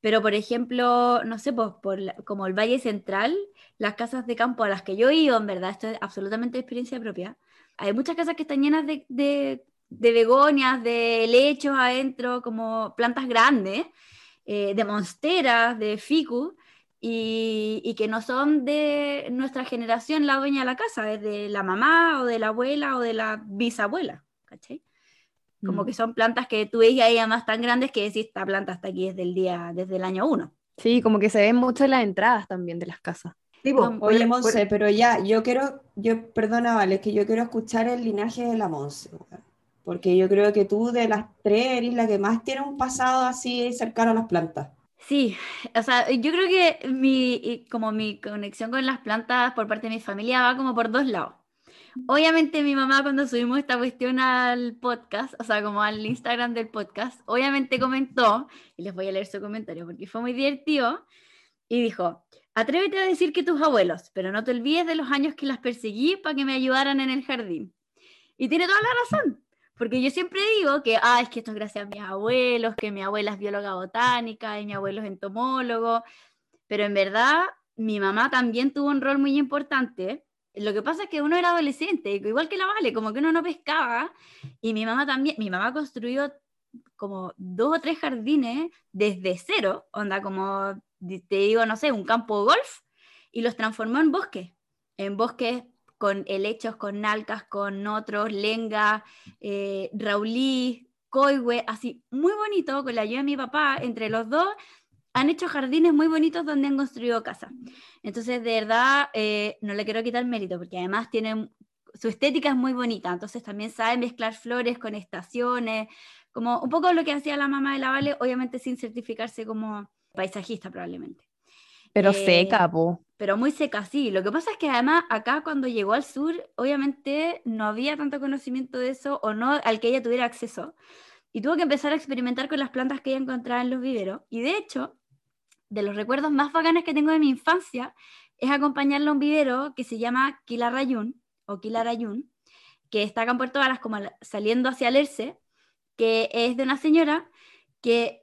Pero, por ejemplo, no sé, pues por como el Valle Central, las casas de campo a las que yo he ido, en verdad, esto es absolutamente experiencia propia. Hay muchas casas que están llenas de, de, de begonias, de lechos adentro, como plantas grandes, eh, de monsteras, de ficus, y, y que no son de nuestra generación la dueña de la casa, es de la mamá o de la abuela o de la bisabuela, ¿cachai? Como Mm. que son plantas que tú ves ahí además tan grandes que decís, esta planta está aquí desde el día, desde el año uno. Sí, como que se ven mucho en las entradas también de las casas. No, por- Oye, por- Monse, pero ya, yo quiero, yo, perdona, Vale, es que yo quiero escuchar el linaje de la Monse, porque yo creo que tú de las tres eres la que más tiene un pasado así cercano a las plantas. Sí, o sea, yo creo que mi, y como mi conexión con las plantas por parte de mi familia va como por dos lados. Obviamente mi mamá cuando subimos esta cuestión al podcast, o sea, como al Instagram del podcast, obviamente comentó, y les voy a leer su comentario porque fue muy divertido, y dijo, atrévete a decir que tus abuelos, pero no te olvides de los años que las perseguí para que me ayudaran en el jardín. Y tiene toda la razón, porque yo siempre digo que, ah, es que esto es gracias a mis abuelos, que mi abuela es bióloga botánica y mi abuelo es entomólogo, pero en verdad mi mamá también tuvo un rol muy importante. Lo que pasa es que uno era adolescente, igual que la Vale, como que uno no pescaba, y mi mamá también, mi mamá construyó como dos o tres jardines desde cero, onda como, te digo, no sé, un campo de golf, y los transformó en bosques, en bosques con helechos, con nalcas, con otros, lenga, eh, raulí, coihue, así muy bonito, con la ayuda de mi papá, entre los dos, han hecho jardines muy bonitos donde han construido casas. Entonces, de verdad, eh, no le quiero quitar mérito, porque además tiene, su estética es muy bonita, entonces también sabe mezclar flores con estaciones, como un poco lo que hacía la mamá de la Vale, obviamente sin certificarse como paisajista probablemente. Pero Eh, seca, po. Pero muy seca, sí. Lo que pasa es que además acá cuando llegó al sur, obviamente no había tanto conocimiento de eso o no al que ella tuviera acceso. Y tuvo que empezar a experimentar con las plantas que ella encontraba en los viveros. Y de hecho, de los recuerdos más bacanes que tengo de mi infancia, es acompañarla a un vivero que se llama Kilarayún o Kilarayún, que está acá en Puerto Varas, como saliendo hacia Lerce, que es de una señora que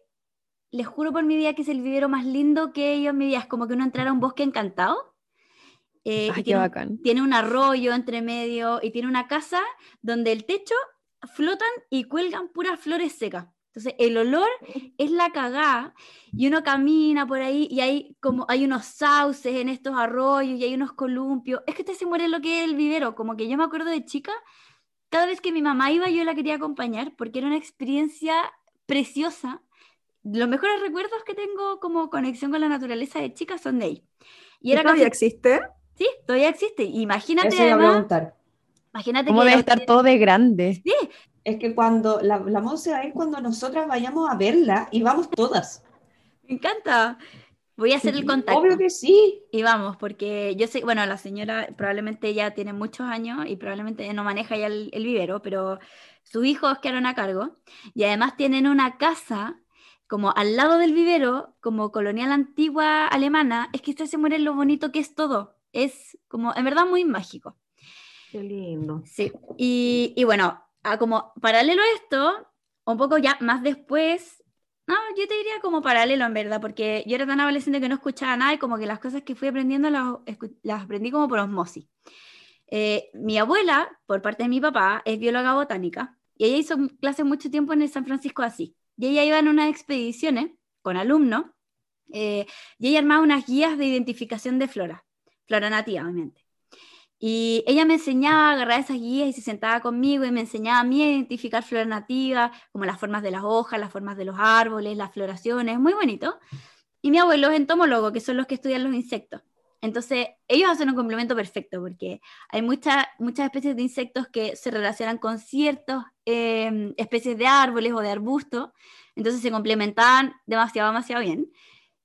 les juro por mi vida que es el vivero más lindo que he en mi vida. Es como que uno entrara a un bosque encantado. Eh, y qué tiene, bacán. tiene un arroyo entre medio y tiene una casa donde el techo flotan y cuelgan puras flores secas. Entonces el olor es la cagada y uno camina por ahí y hay como hay unos sauces en estos arroyos y hay unos columpios. Es que te se muere lo que es el vivero. Como que yo me acuerdo de chica, cada vez que mi mamá iba yo la quería acompañar porque era una experiencia preciosa. Los mejores recuerdos que tengo como conexión con la naturaleza de chica son de ahí. Y era ¿Todavía casi- existe? Sí, todavía existe. Imagínate Eso iba a además, preguntar. imagínate ¿Cómo que debe estar todo de grande? Es que cuando la, la Monse va a ir cuando nosotras vayamos a verla y vamos todas. Me encanta. Voy a hacer el contacto. Obvio que sí. Y vamos, porque yo sé, bueno, la señora probablemente ya tiene muchos años y probablemente no maneja ya el, el vivero, pero sus hijos quedaron a cargo y además tienen una casa como al lado del vivero, como colonial antigua alemana. Es que usted se muere lo bonito que es todo. Es como, en verdad, muy mágico. Qué lindo. Sí, y, y bueno, a como paralelo a esto, un poco ya más después, no, yo te diría como paralelo en verdad, porque yo era tan adolescente que no escuchaba nada y como que las cosas que fui aprendiendo las, las aprendí como por osmosis. Eh, mi abuela, por parte de mi papá, es bióloga botánica y ella hizo clases mucho tiempo en el San Francisco de Asís. Y ella iba en unas expediciones con alumnos eh, y ella armaba unas guías de identificación de flora, flora nativa, obviamente. Y ella me enseñaba a agarrar esas guías y se sentaba conmigo y me enseñaba a mí a identificar flora nativa, como las formas de las hojas, las formas de los árboles, las floraciones, muy bonito. Y mi abuelo es entomólogo, que son los que estudian los insectos. Entonces, ellos hacen un complemento perfecto porque hay muchas muchas especies de insectos que se relacionan con ciertas eh, especies de árboles o de arbustos, entonces se complementaban demasiado, demasiado bien.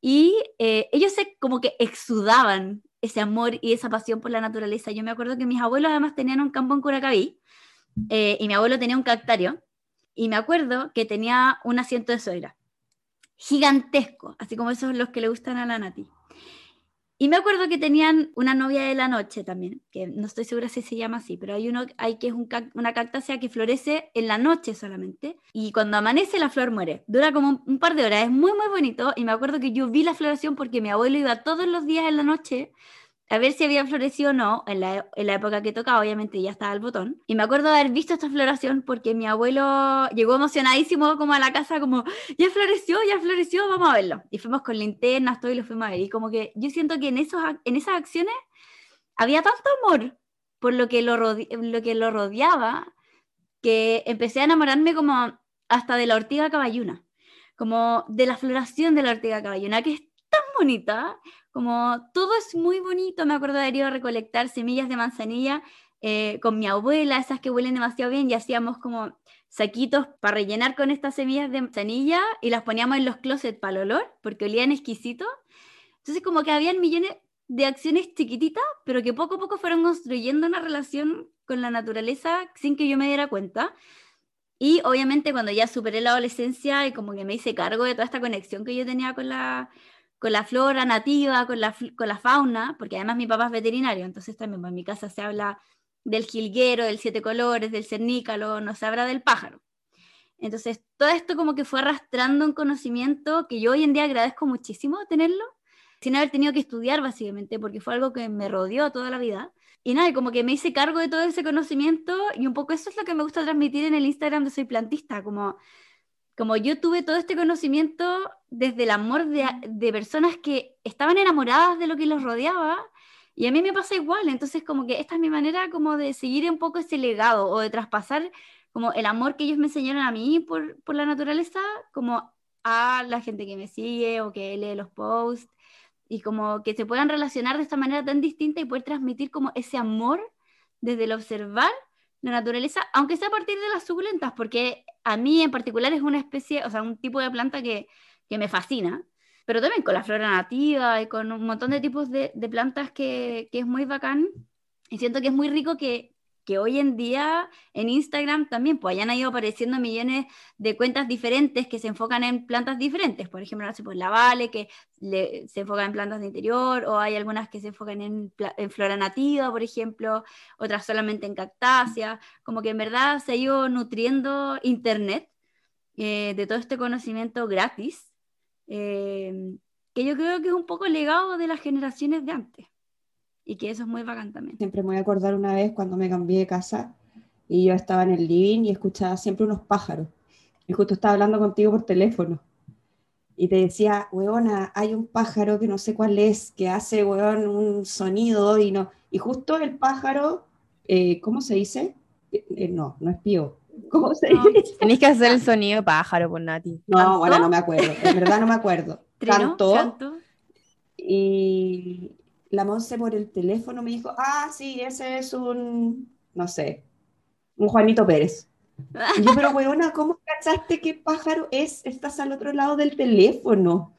Y eh, ellos se como que exudaban ese amor y esa pasión por la naturaleza. Yo me acuerdo que mis abuelos además tenían un campo en Curacaví eh, y mi abuelo tenía un cactario y me acuerdo que tenía un asiento de suegra gigantesco, así como esos los que le gustan a la Nati. Y me acuerdo que tenían una novia de la noche también, que no estoy segura si se llama así, pero hay uno hay que es un una cactácea que florece en la noche solamente y cuando amanece la flor muere. Dura como un, un par de horas, es muy muy bonito y me acuerdo que yo vi la floración porque mi abuelo iba todos los días en la noche a ver si había florecido o no, en la, en la época que tocaba, obviamente ya estaba el botón. Y me acuerdo de haber visto esta floración porque mi abuelo llegó emocionadísimo como a la casa, como, ya floreció, ya floreció, vamos a verlo. Y fuimos con linternas, todo y lo fuimos a ver. Y como que yo siento que en, esos, en esas acciones había tanto amor por lo que lo, lo que lo rodeaba que empecé a enamorarme como hasta de la ortiga caballuna, como de la floración de la ortiga caballuna, que es tan bonita, como todo es muy bonito. Me acuerdo de haber ido a recolectar semillas de manzanilla eh, con mi abuela, esas que huelen demasiado bien, y hacíamos como saquitos para rellenar con estas semillas de manzanilla y las poníamos en los closets para el olor, porque olían exquisito. Entonces como que habían millones de acciones chiquititas, pero que poco a poco fueron construyendo una relación con la naturaleza sin que yo me diera cuenta. Y obviamente cuando ya superé la adolescencia y como que me hice cargo de toda esta conexión que yo tenía con la, con la flora nativa, con la, con la fauna, porque además mi papá es veterinario, entonces también pues, en mi casa se habla del jilguero, del siete colores, del cernícalo, no se habla del pájaro. Entonces todo esto como que fue arrastrando un conocimiento que yo hoy en día agradezco muchísimo tenerlo, sin haber tenido que estudiar básicamente, porque fue algo que me rodeó toda la vida. Y nada, como que me hice cargo de todo ese conocimiento y un poco eso es lo que me gusta transmitir en el Instagram de Soy Plantista, como, como yo tuve todo este conocimiento desde el amor de, de personas que estaban enamoradas de lo que los rodeaba y a mí me pasa igual, entonces como que esta es mi manera como de seguir un poco ese legado o de traspasar como el amor que ellos me enseñaron a mí por, por la naturaleza, como a la gente que me sigue o que lee los posts y como que se puedan relacionar de esta manera tan distinta y poder transmitir como ese amor desde el observar la naturaleza, aunque sea a partir de las suculentas, porque a mí en particular es una especie, o sea, un tipo de planta que, que me fascina, pero también con la flora nativa y con un montón de tipos de, plantas que, que es muy bacán y siento que es muy rico que, que hoy en día en Instagram también pues hayan ido apareciendo millones de cuentas diferentes que se enfocan en plantas diferentes. Por ejemplo, no sé, pues la Vale, que se enfoca en plantas de interior, o hay algunas que se enfocan en, en flora nativa, por ejemplo, otras solamente en cactácea. Como que en verdad se ha ido nutriendo Internet eh, de todo este conocimiento gratis, eh, que yo creo que es un poco legado de las generaciones de antes y que eso es muy bacán también. Siempre me voy a acordar una vez cuando me cambié de casa y yo estaba en el living y escuchaba siempre unos pájaros. Y justo estaba hablando contigo por teléfono. Y te decía, weona, hay un pájaro que no sé cuál es, que hace, weón, un sonido y no. Y justo el pájaro, eh, ¿cómo se dice? Eh, no, no es pío. ¿Cómo se dice? Tenéis que hacer el sonido pájaro, por Nati. No, bueno, no me acuerdo. En verdad no me acuerdo. Cantó. Y, la Monse por el teléfono me dijo, ah, sí, ese es un, no sé, un Juanito Pérez. Y yo, pero weona, ¿cómo cachaste qué pájaro es? Estás al otro lado del teléfono.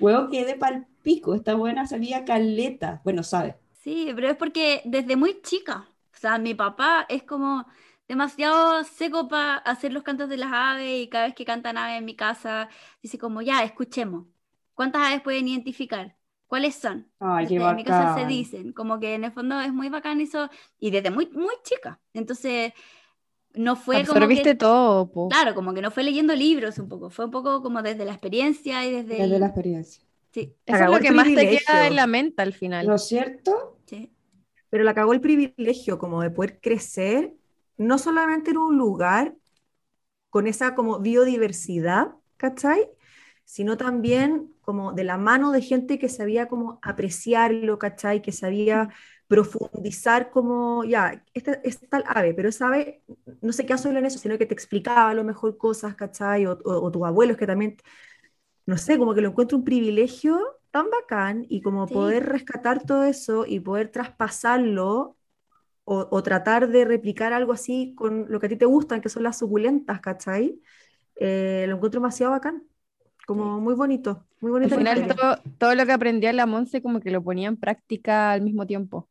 Huevo, quedé pal pico. Esta buena sabía caleta. Bueno, sabe. Sí, pero es porque desde muy chica. O sea, mi papá es como demasiado seco para hacer los cantos de las aves y cada vez que cantan aves en mi casa, dice como, ya, escuchemos. ¿Cuántas aves pueden identificar? ¿Cuáles son? Ay, qué en mi casa se dicen, como que en el fondo es muy bacán eso, y desde muy, muy chica. Entonces, no fue Absorbiste como todo, Claro, como que no fue leyendo libros un poco, fue un poco como desde la experiencia y desde... Desde la experiencia. Sí. Eso es lo que más te queda en la mente al final. ¿No es cierto? Sí. Pero le acabó el privilegio como de poder crecer, no solamente en un lugar con esa como biodiversidad, ¿cachai? Sino también como de la mano de gente que sabía como apreciarlo, ¿cachai? Que sabía profundizar como, ya, esta es tal ave, pero esa ave no se queda solo en eso, sino que te explicaba a lo mejor cosas, ¿cachai? O, o, tus abuelos que también, no sé, como que lo encuentro un privilegio tan bacán y como poder rescatar todo eso y poder traspasarlo o, o, tratar de replicar algo así con lo que a ti te gustan, que son las suculentas, ¿cachai? Eh, lo encuentro demasiado bacán como muy bonito, muy bonito. Al final todo, todo, lo que aprendía la Monse como que lo ponía en práctica al mismo tiempo.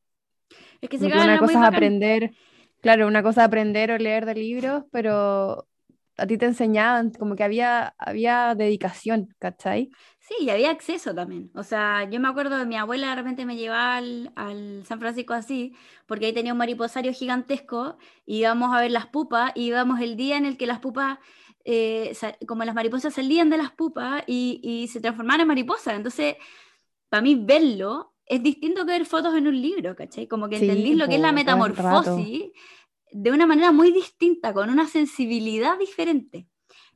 Es que se Una cosa es aprender, claro, una cosa es aprender o leer de libros, pero a ti te enseñaban, como que había, había dedicación, ¿cachai? Sí, y había acceso también. O sea, yo me acuerdo de mi abuela de repente me llevaba al, al, San Francisco así, porque ahí tenía un mariposario gigantesco, y íbamos a ver las pupas, y íbamos el día en el que las pupas eh, como las mariposas salían de las pupas y, se transformaban en mariposas. Entonces, para mí verlo es distinto que ver fotos en un libro, ¿cachai? Como que entendís lo que es la metamorfosis de una manera muy distinta, con una sensibilidad diferente.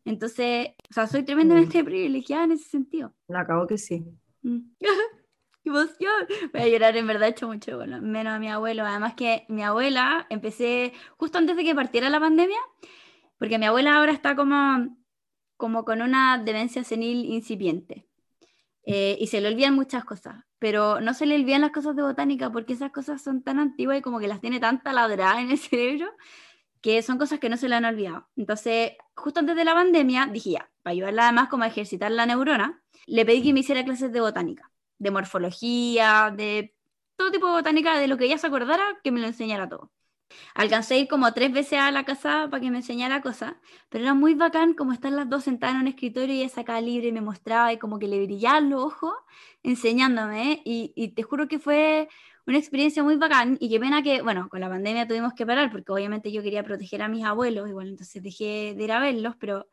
Entonces, o sea, soy tremendamente privilegiada en ese sentido. No, acabo que sí. Mm. ¡Qué emoción! Voy a llorar, en verdad, he hecho mucho, bueno, menos a mi abuelo. Además que mi abuela, empecé justo antes de que partiera la pandemia, porque mi abuela ahora está como, como con una demencia senil incipiente. Eh, y se le olvidan muchas cosas, pero no se le olvidan las cosas de botánica porque esas cosas son tan antiguas y como que las tiene tan taladradas en el cerebro que son cosas que no se le han olvidado. Entonces, justo antes de la pandemia, dije ya, para ayudarla además como a ejercitar la neurona, le pedí que me hiciera clases de botánica, de morfología, de todo tipo de botánica, de lo que ella se acordara, que me lo enseñara todo. Alcancé a ir como tres veces a la casa para que me enseñara cosas, pero era muy bacán como estar las dos sentadas en un escritorio y ella sacaba libre y me mostraba y como que le brillaban los ojos enseñándome y, te juro que fue una experiencia muy bacán y qué pena que, bueno, con la pandemia tuvimos que parar porque obviamente yo quería proteger a mis abuelos, igual entonces dejé de ir a verlos, pero,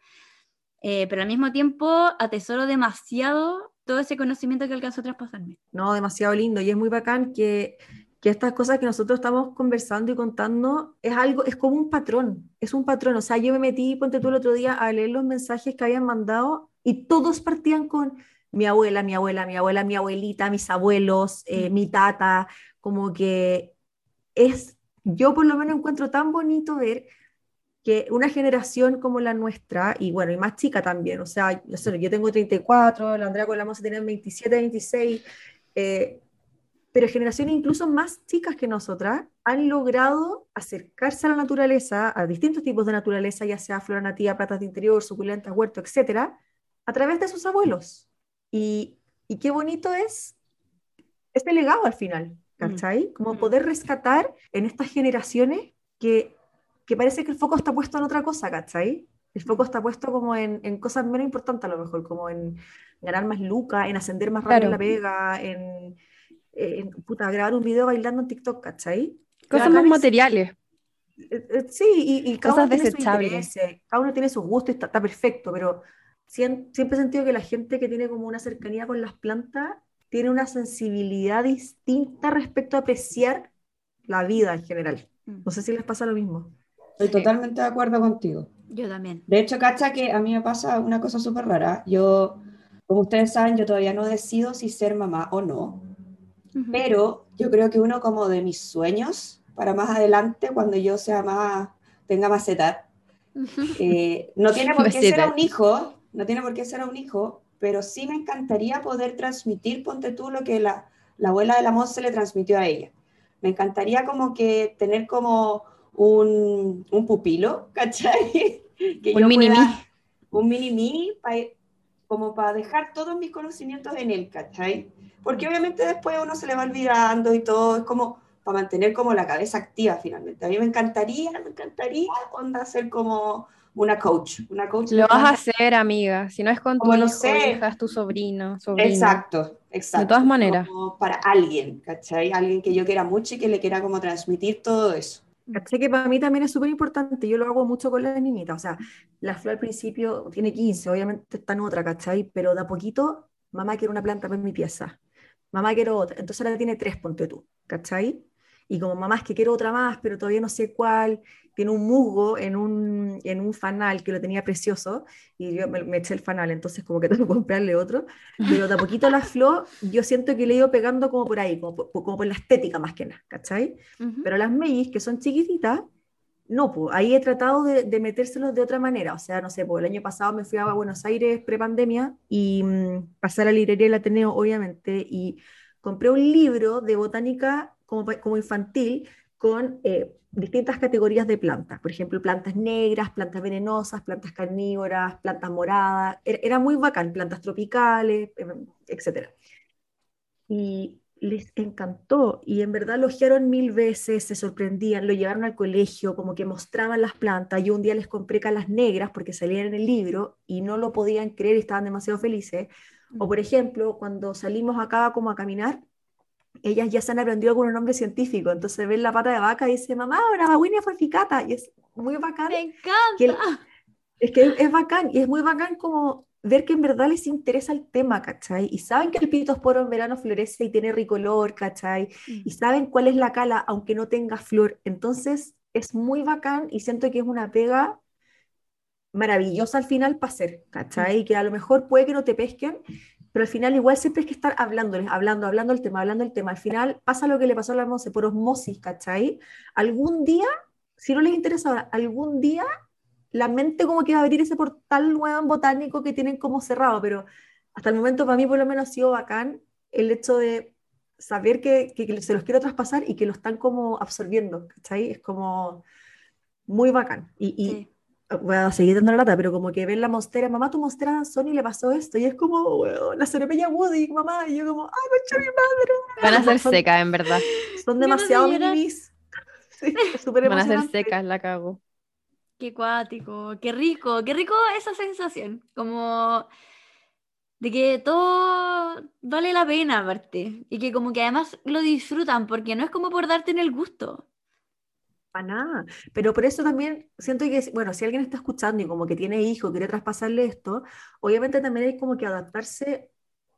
eh, pero al mismo tiempo atesoro demasiado todo ese conocimiento que alcanzó a traspasarme. No, demasiado lindo y es muy bacán que que estas cosas que nosotros estamos conversando y contando es algo, es como un patrón, es un patrón. O sea, yo me metí, ponte tú el otro día, a leer los mensajes que habían mandado y todos partían con mi abuela, mi abuela, mi abuela, mi abuelita, mis abuelos, eh, mi tata, como que es, yo por lo menos encuentro tan bonito ver que una generación como la nuestra, y bueno, y más chica también, o sea, yo, yo tengo 34, la Andrea con la Moza tiene 27, 26, eh, pero generaciones incluso más chicas que nosotras han logrado acercarse a la naturaleza, a distintos tipos de naturaleza, ya sea flora nativa, plantas de interior, suculentas, huerto, etcétera, a través de sus abuelos. Y, y qué bonito es este legado al final, ¿cachai? Como Mm. poder rescatar en estas generaciones que, que parece que el foco está puesto en otra cosa, ¿cachai? El foco está puesto como en, en cosas menos importantes a lo mejor, como en ganar más lucas, en ascender más rápido en la pega, en, en puta, grabar un video bailando en TikTok, ¿cachai? Cosas más es- materiales. eh, eh, Sí, y, y cada Cosas uno tiene sus desechables. intereses, cada uno tiene sus gustos y está, está perfecto, pero siempre he sentido que la gente que tiene como una cercanía con las plantas tiene una sensibilidad distinta respecto a apreciar la vida en general. Mm. No sé si les pasa lo mismo. Estoy totalmente de acuerdo contigo. Yo también. De hecho, cacha que a mí me pasa una cosa súper rara. Yo, como ustedes saben, yo todavía no decido si ser mamá o no, Pero yo creo que uno como de mis sueños para más adelante, cuando yo sea más, tenga más edad, eh, no tiene por qué ser a un hijo, no tiene por qué ser a un hijo, pero sí me encantaría poder transmitir, ponte tú, lo que la, la abuela de la Monse le transmitió a ella. Me encantaría como que tener como un, un pupilo, ¿cachai? Que Un mini-mí. Un mini-mí, pa- como para dejar todos mis conocimientos en él, ¿cachai? Porque obviamente después uno se le va olvidando y todo, es como para mantener como la cabeza activa finalmente. A mí me encantaría, me encantaría, onda, ser como una coach, una coach. Lo vas a hacer, amiga. Si no es con tu no hijo, sé. hija, es tu sobrino, sobrino. Exacto, exacto. De todas maneras. Como para alguien, ¿cachai? Alguien que yo quiera mucho y que le quiera como transmitir todo eso. ¿Cachai? Que para mí también es súper importante, yo lo hago mucho con las niñitas, o sea, la flor al principio tiene 15, obviamente está en otra, ¿cachai? Pero de a poquito, mamá quiere una planta para mi pieza, mamá quiero otra, entonces ahora tiene tres, ponte tú, ¿cachai? Y como mamá es que quiero otra más, pero todavía no sé cuál, tiene un musgo en un, en un fanal que lo tenía precioso, y yo me, me eché el fanal, entonces como que tengo que comprarle otro, pero de a poquito la flor, yo siento que le he ido pegando como por ahí, como por, como por la estética más que nada, ¿cachai? Ujú. Pero las mellis, que son chiquititas, no, pues ahí he tratado de, de metérselos de otra manera. O sea, no sé, pues el año pasado me fui a Buenos Aires prepandemia y mm, pasé a la librería del Ateneo, obviamente, y compré un libro de botánica como, como infantil con eh, distintas categorías de plantas. Por ejemplo, plantas negras, plantas venenosas, plantas carnívoras, plantas moradas. Era, era muy bacán, plantas tropicales, em, etcétera y les encantó y en verdad lo ojearon mil veces, se sorprendían, lo llevaron al colegio, como que mostraban las plantas. Yo un día les compré calas negras porque salían en el libro y no lo podían creer estaban demasiado felices. O por ejemplo, cuando salimos acá como a caminar, ellas ya se han aprendido algunos nombres científicos, entonces ven la pata de vaca y dice, mamá, una babuinia forficata, y es muy bacán. Me que el- encanta. es que es, es bacán, y es muy bacán como ver que en verdad les interesa el tema, ¿cachai? Y saben que el pitosporo en verano florece y tiene rico olor, ¿cachai? Y saben cuál es la cala, aunque no tenga flor. Entonces, es muy bacán y siento que es una pega maravillosa al final para hacer, ¿cachai? Que a lo mejor puede que no te pesquen, pero al final igual siempre hay que estar hablándoles, hablando, hablando el tema, hablando el tema. Al final pasa lo que le pasó a la Monse por osmosis, ¿cachai? Algún día, si no les interesa ahora, algún día la mente como que va a abrir ese portal nuevo en botánico que tienen como cerrado, pero hasta el momento para mí por lo menos ha sido bacán el hecho de saber que, que- que se los quiero traspasar y que lo están como absorbiendo, ¿cachai? Es como muy bacán. Y, y Sí. voy a seguir dando la lata, pero como que ven la monstera, mamá, tu monstera a Sony le pasó esto, y es como, weón, la cerepeya Woody, mamá, y yo como, ay, concha mi madre. Van a ser Son- secas, en verdad. Son demasiado llorar. minimis. Sí, Van a ser secas, la cago. Qué cuático, qué rico, qué rico esa sensación, como de que todo vale la pena verte y que como que además lo disfrutan porque no es como por darte en el gusto. Para nada. Pero por eso también siento que, bueno, si alguien está escuchando y como que tiene hijo, quiere traspasarle esto, obviamente también hay como que adaptarse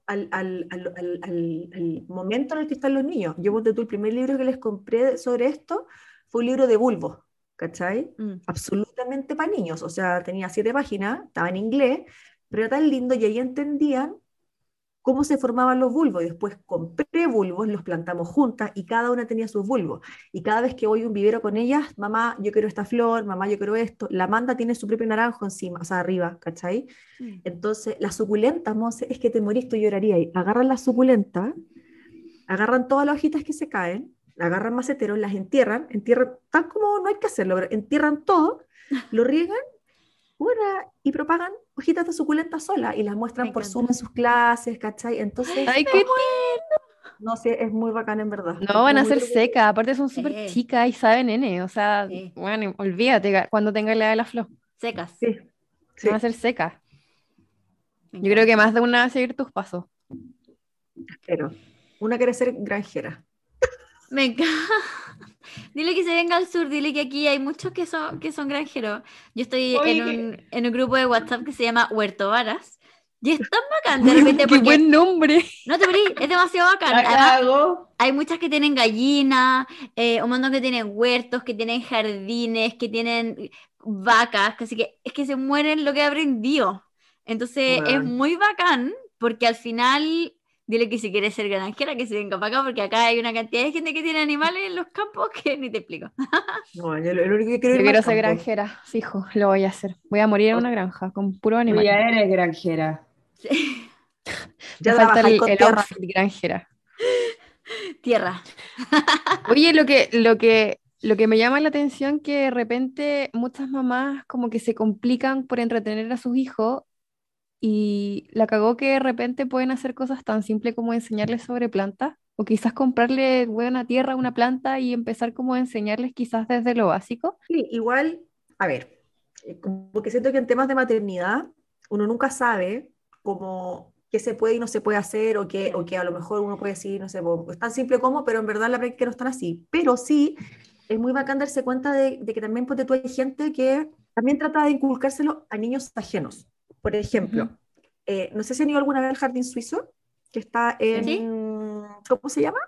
al, al- al- al momento en el que están los niños. Yo, ponte tú, el primer libro que les compré sobre esto fue un libro de bulbos, ¿cachai? Mm. absolutamente para niños, o sea, tenía siete páginas, estaba en inglés, pero era tan lindo y ahí entendían cómo se formaban los bulbos. Y después compré bulbos, los plantamos juntas y cada una tenía sus bulbos. Y cada vez que voy a un vivero con ellas, mamá, yo quiero esta flor, mamá, yo quiero esto. La manda tiene su propio naranjo encima, o sea, arriba, ¿cachai? Mm. Entonces, las suculentas, Monse, es que te morís, tú llorarías. ahí. Agarran las suculentas, agarran todas las hojitas que se caen, agarran maceteros, las entierran, entierran, tal como no hay que hacerlo, pero entierran todo, lo riegan bueno, y propagan hojitas de suculenta sola y las muestran Me por encanta. Zoom en sus clases, ¿cachai? Entonces, Ay, qué No sé, es muy bacán en verdad. No, van a ser secas, aparte son súper Sí. chicas y saben nene, o sea, bueno, olvídate cuando tenga la edad de la flor, Secas. Sí, sí, van a ser secas. Yo creo que más de una va a seguir tus pasos. pero una quiere ser granjera. Me encanta. Dile que se venga al sur, dile que aquí hay muchos que son, que son granjeros. Yo estoy Oye, en que- un, en un grupo de WhatsApp que se llama Huerto Varas. Y es tan bacán de repente ¡Qué porque... buen nombre! No te morí, es demasiado bacán. Además, hay muchas que tienen gallinas, eh, un montón que tienen huertos, que tienen jardines, que tienen vacas, así que es que se mueren lo que aprendido. Entonces es Wow. muy bacán porque al final, dile que si quieres ser granjera, que se venga para acá, porque acá hay una cantidad de gente que tiene animales en los campos que ni te explico. No, yo lo, único que quiero Yo quiero ser campo. granjera, fijo, lo voy a hacer. Voy a morir en una granja con puro animal. ya eres granjera. Ya Me falta el, outfit granjera. Tierra. Oye, lo que, lo que, lo que me llama la atención que de repente muchas mamás como que se complican por entretener a sus hijos y la cagó que de repente pueden hacer cosas tan simples como enseñarles sobre plantas o quizás comprarle buena tierra a una planta y empezar como a enseñarles quizás desde lo básico. Sí, igual, a ver, eh, como que siento que en temas de maternidad uno nunca sabe cómo qué se puede y no se puede hacer o que, o que a lo mejor uno puede decir, no sé, es tan simple como, pero en verdad la práctica no es tan así. Pero sí, es muy bacán darse cuenta de, de que también ponte tú, hay gente que también trata de inculcárselo a niños ajenos. Por ejemplo, Ujú. eh, no sé si han ido alguna vez al Jardín Suizo, que está en, Sí. ¿cómo se llama?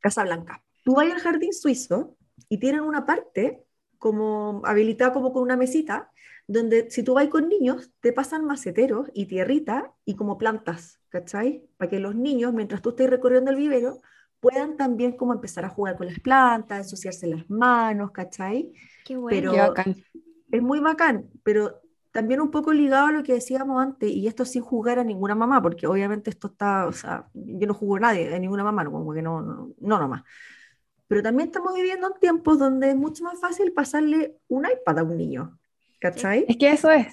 Casa Blanca. Tú vas al Jardín Suizo y tienen una parte como habilitada como con una mesita, donde si tú vas con niños, te pasan maceteros y tierrita y como plantas, ¿cachai? Para que los niños, mientras tú estés recorriendo el vivero, puedan también como empezar a jugar con las plantas, ensuciarse las manos, ¿cachai? Qué bueno. Pero- Qué bacán. Es muy bacán, pero también un poco ligado a lo que decíamos antes, y esto sin juzgar a ninguna mamá, porque obviamente esto está, o sea, yo no juzgo a nadie, a ninguna mamá, no, como que no, no, no nomás. Pero también estamos viviendo en tiempos donde es mucho más fácil pasarle un iPad a un niño, ¿cachai? Es que eso es.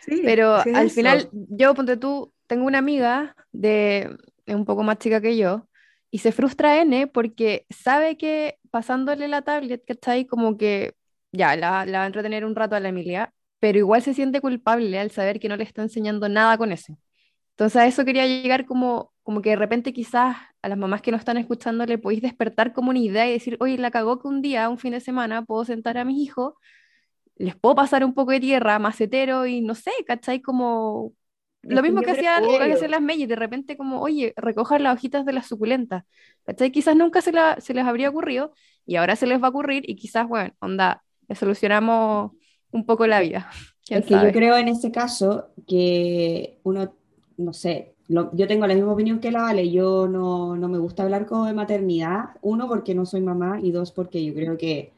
Sí, Pero sí es al eso. final, yo, ponte tú, tengo una amiga de un poco más chica que yo, y se frustra N porque sabe que pasándole la tablet, ¿cachai? Como que ya, la, la va a entretener un rato a la Emilia, pero igual se siente culpable al saber que no le está enseñando nada con eso. Entonces a eso quería llegar como, como que de repente quizás a las mamás que no están escuchando le podéis despertar como una idea y decir, oye, la cagó que un día, un fin de semana, puedo sentar a mis hijos les puedo pasar un poco de tierra, macetero y no sé, ¿cachai? Como lo mismo que creo- hacía, lo que hacían las mellas, de repente como, oye, recoger las hojitas de las suculentas, ¿cachai? Quizás nunca se, la- se les habría ocurrido y ahora se les va a ocurrir y quizás, bueno, onda, le solucionamos un poco la vida. ¿Quién Es que yo creo en ese caso que uno, no sé, lo- yo tengo la misma opinión que la Vale, yo no, no me gusta hablar como de maternidad, uno porque no soy mamá y dos porque yo creo que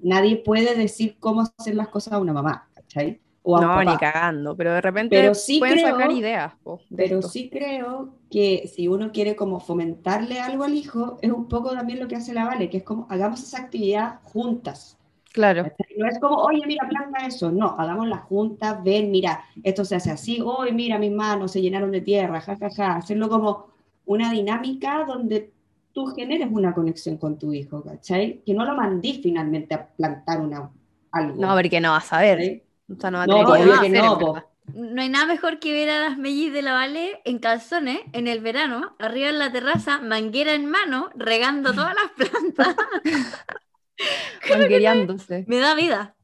nadie puede decir cómo hacer las cosas a una mamá, ¿cachai? O a un No, ni cagando, pero de repente Pero sí pueden creo- sacar ideas. po, Pero esto. sí creo que si uno quiere como fomentarle algo al hijo, es un poco también lo que hace la Vale, que es como hagamos esa actividad juntas. Claro. No es como, oye, mira, planta eso. No, hagámosla juntas, ven, mira, esto se hace así, hoy mira, mis manos se llenaron de tierra, jajaja. Ja, ja. Hacerlo como una dinámica donde tú generes una conexión con tu hijo, ¿cachai? Que no lo mandís finalmente a plantar una, algo. no, porque no vas a ver. sea, no va a No, tener obvio de que no, po. No hay nada mejor que ver a las mellis de la Vale en calzones en el verano, arriba en la terraza, manguera en mano, regando todas las plantas. Manguereándose. Me da vida.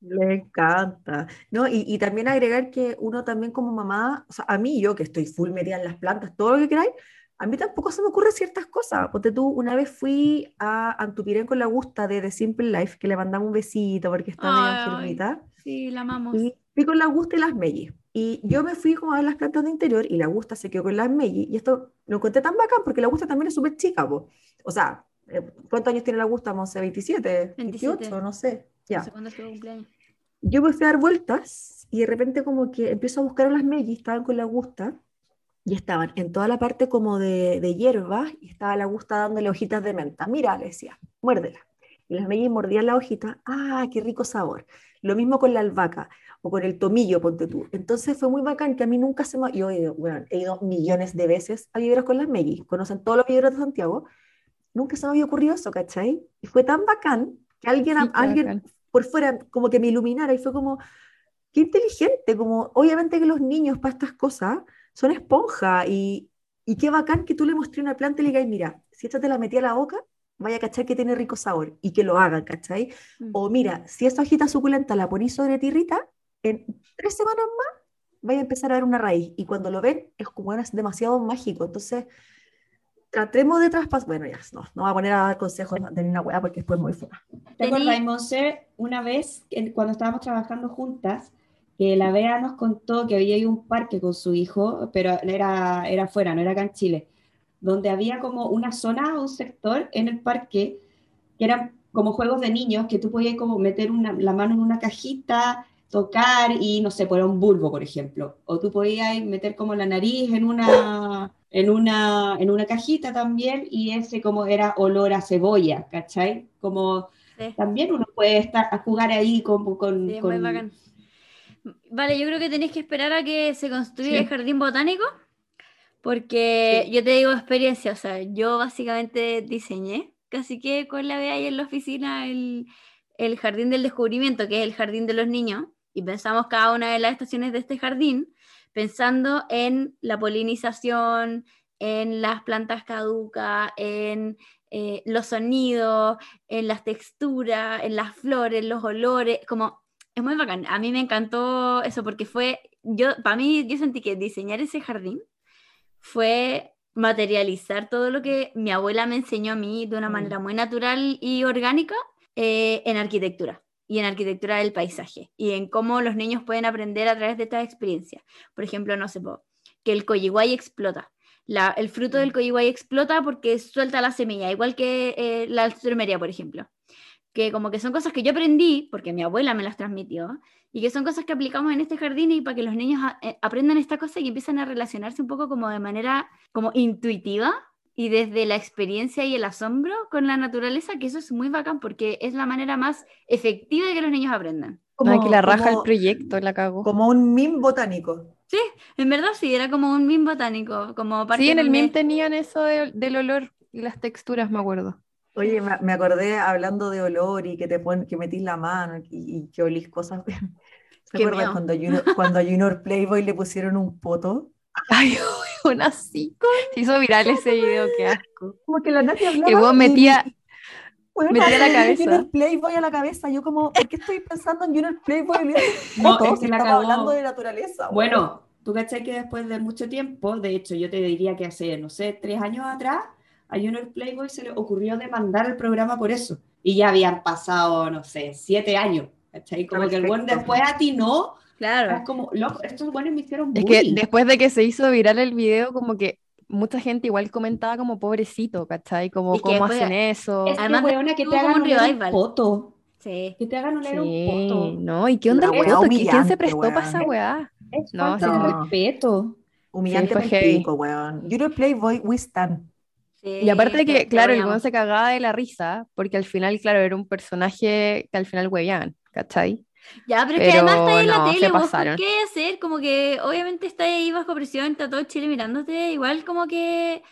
Le encanta. ¿No? Y, y también agregar que uno también como mamá, o sea, a mí yo que estoy full metida en las plantas, todo lo que queráis, a mí tampoco se me ocurren ciertas cosas. Porque tú, una vez fui a Antupirén con la Gusta de The Simple Life, que le mandamos un besito porque está medio Ay. enfermita. Sí, la amamos. Y fui con la Gusta y las Mellis. Y yo me fui como a las plantas de interior y la Gusta se quedó con las Mellis. Y esto lo encontré tan bacán porque la Gusta también es súper chica, po. O sea, ¿cuántos años tiene la Gusta, Monse? ¿27? 27. ¿28? No sé. Ya No sé cuándo es tu cumpleaños. yo me fui a dar vueltas y de repente como que empiezo a buscar a las Mellis, estaban con la Gusta y estaban en toda la parte como de, de hierbas y estaba la Gusta dándole hojitas de menta. Mira, le decía, muérdela. Y las Mellis mordían la hojita, ¡ah, qué rico sabor! Lo mismo con la albahaca o con el tomillo, ponte tú. Entonces fue muy bacán que a mí nunca se me... Yo he ido, bueno, he ido millones de veces a viveros con las Meggy, conocen todos los viveros de Santiago. Nunca se me había ocurrido eso, ¿cachai? Y fue tan bacán que alguien, Sí, alguien bacán. por fuera como que me iluminara y fue como, qué inteligente, como obviamente que los niños para estas cosas son esponja y, y qué bacán que tú le mostré una planta y le digas, mira, si esta te la metí a la boca, vaya a cachar que tiene rico sabor y que lo hagan, ¿cachai? Mm. O mira, si esta hojita suculenta la ponís sobre tierrita, en tres semanas más vaya a empezar a ver una raíz y cuando lo ven es como es demasiado mágico, entonces tratemos de traspasar, bueno ya, no, no voy a poner a dar consejos de una weá porque después es muy fuerte. ¿Te acuerdas, Monse, una vez cuando estábamos trabajando juntas, que la Bea nos contó que había ido a un parque con su hijo, pero era, era afuera, no era acá en Chile, donde había como una zona, un sector en el parque que eran como juegos de niños que tú podías como meter una- la mano en una cajita, tocar y no sé, poner un bulbo, por ejemplo. O tú podías meter como la nariz en una, en una, en una cajita también y ese como era olor a cebolla, ¿cachai? Como Sí. también uno puede estar a jugar ahí con, con, Sí, con- muy bacán. Vale, yo creo que tenéis que esperar a que se construya Sí. el jardín botánico, porque yo te digo experiencia, o sea, yo básicamente diseñé, casi que con la Bea ahí en la oficina, el, el jardín del descubrimiento, que es el jardín de los niños, y pensamos cada una de las estaciones de este jardín, pensando en la polinización, en las plantas caducas, en eh, los sonidos, en las texturas, en las flores, los olores, como es muy bacán. A mí me encantó eso porque fue, yo, para mí, yo sentí que diseñar ese jardín fue materializar todo lo que mi abuela me enseñó a mí de una Mm. manera muy natural y orgánica eh, en arquitectura y en arquitectura del paisaje y en cómo los niños pueden aprender a través de estas experiencias. Por ejemplo, no sé, que el coyiguay explota. La- el fruto del coyiguay explota porque suelta la semilla, igual que eh, la alstroemeria, por ejemplo que como que son cosas que yo aprendí, porque mi abuela me las transmitió, y que son cosas que aplicamos en este jardín y para que los niños a- eh, aprendan esta cosa y empiezan a relacionarse un poco como de manera como intuitiva y desde la experiencia y el asombro con la naturaleza, que eso es muy bacán porque es la manera más efectiva de que los niños aprendan. No, que la raja el como- proyecto, la cago. Como un meme botánico. En verdad sí, era como un meme botánico, como parte Sí, en el meme tenían eso de- del olor y las texturas, me acuerdo. Oye, me, me acordé hablando de olor y que te ponen, que metís la mano y, y que olís cosas. ¿Te acuerdas cuando a Junior, cuando a Junior Playboy le pusieron un poto? Ay, una así. Se hizo viral ese video, qué asco. Como que la Nati hablaba El weón metía, weona, metía la cabeza. Junior Playboy a la cabeza. Yo como, ¿por qué estoy pensando en Junior Playboy? No, poto, es que la cagó. hablando de naturaleza. weón. Bueno, tú cachai que después de mucho tiempo, de hecho yo te diría que hace, no sé, tres años atrás, a Junior Playboy se le ocurrió demandar el programa por eso. Y ya habían pasado, no sé, siete años. ¿cachai? Como que el buen Perfecto. después atinó, Claro. es como, loco, estos buenos me hicieron Es que bullying. después de que se hizo viral el video, como que mucha gente igual comentaba como pobrecito, ¿cachai? Como Es que cómo hacen eso. Es que, Además, weona, que tuvo te como hagan un un revival. poto. Sí. Que te hagan oler un Sí, poto. no, ¿y qué onda el ¿Quién se prestó para esa weá? Es No, falta sí, de no. respeto. Humillante Sí, fue pico, weón. Junior Playboy, we stand. Sí, Y aparte de que, claro, el weón se cagaba de la risa, porque al final, claro, era un personaje que al final huevían, ¿cachai? Ya, pero, es que Pero además está ahí en la no, se tele, vos, ¿por pasaron. qué hacer? Como que obviamente está ahí bajo presión, está todo Chile mirándote, igual como que,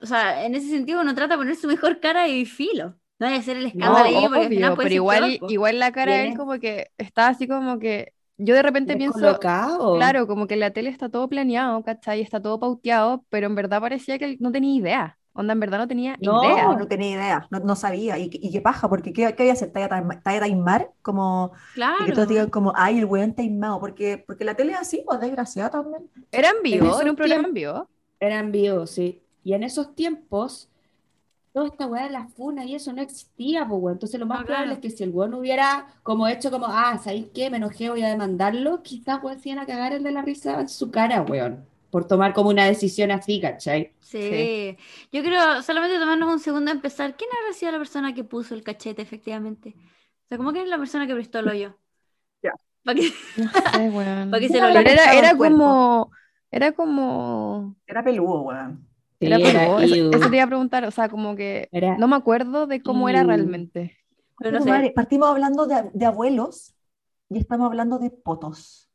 o sea, en ese sentido uno trata de poner su mejor cara y filo. No hay que hacer el No, escándalo ahí, porque al obvio, final puede pero ser igual, peor, igual la cara de él como que está así como que, yo de repente pienso, Descolocado. claro, como que en la tele está todo planeado, ¿cachai? Está todo pauteado, pero en verdad parecía que él no tenía idea. Onda, en verdad no tenía No. idea. No, no tenía idea, no, no sabía. ¿Y, qué- y qué paja? Porque ¿qué, qué voy a hacer? ¿Te voy a taim- te voy a taimar? Como, Claro. y que todos digan como, ay, el weón taimado. Porque, porque la tele es así, pues desgraciada también. Era en vivo, era un programa en vivo. Era en vivo, sí. Y en esos tiempos, toda esta weá de la funa y eso no existía, pues, weón. Entonces, lo más No, probable claro. es que si el weón hubiera como hecho como, ah, ¿sabéis qué? Me enojé, voy a demandarlo, quizás weón se iban a cagar el de la risa en su cara, weón. Por tomar como una decisión así, ¿cachai? Sí. Sí. Yo quiero solamente tomarnos un segundo a empezar. ¿Quién habrá sido la persona que puso el cachete, efectivamente? O sea, ¿cómo que es la persona que prestó el hoyo? Ya. Para que, No sé, weón. pa' que se lo era, era cuerpo. como, era como, Era peludo, weón. era Sí, peludo. Eso, eso te iba a preguntar, o sea, como que Era- no me acuerdo de cómo era iu. realmente. Pero no sé. madre, Partimos hablando de, de abuelos y estamos hablando de potos.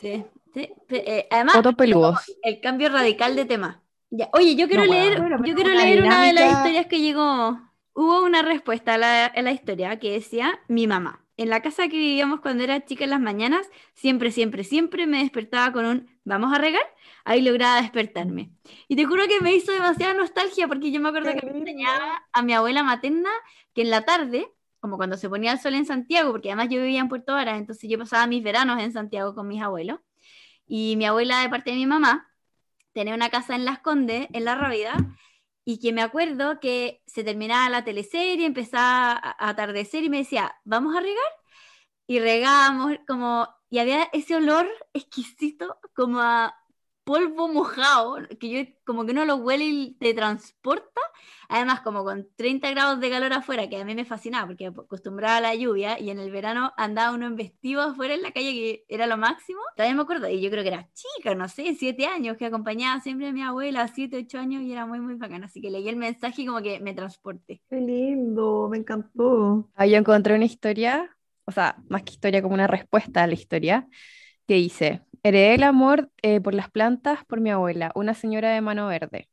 Sí, sí. Eh, además, peludos. el cambio radical de tema. Ya. Oye, yo quiero No, leer, bueno, yo quiero una leer una de las dinámica- historias que llegó. Hubo una respuesta a la, a la historia que decía mi mamá. En la casa que vivíamos cuando era chica en las mañanas, siempre, siempre, siempre me despertaba con un vamos a regar. Ahí lograba despertarme. Y te juro que me hizo demasiada nostalgia porque yo me acuerdo que me enseñaba a mi abuela materna que en la tarde, como cuando se ponía el sol en Santiago, porque además yo vivía en Puerto Varas, entonces yo pasaba mis veranos en Santiago con mis abuelos. Y mi abuela, de parte de mi mamá, tenía una casa en Las Condes, en La Rábida, y que me acuerdo que se terminaba la teleserie, empezaba a atardecer y me decía, ¿vamos a regar? Y regábamos como, y había ese olor exquisito como a polvo mojado, que yo como que uno lo huele y te transporta, además como con 30 grados de calor afuera, que a mí me fascinaba porque acostumbraba a la lluvia y en el verano andaba uno en vestido afuera en la calle que era lo máximo. También me acuerdo, y yo creo que era chica, no sé, 7 años, que acompañaba siempre a mi abuela, 7, 8 años y era muy, muy bacana, así que leí el mensaje y como que me transporté. Qué lindo, me encantó. Ah, yo encontré una historia, o sea, más que historia, como una respuesta a la historia, que dice, heredé el amor eh, por las plantas por mi abuela, una señora de mano verde.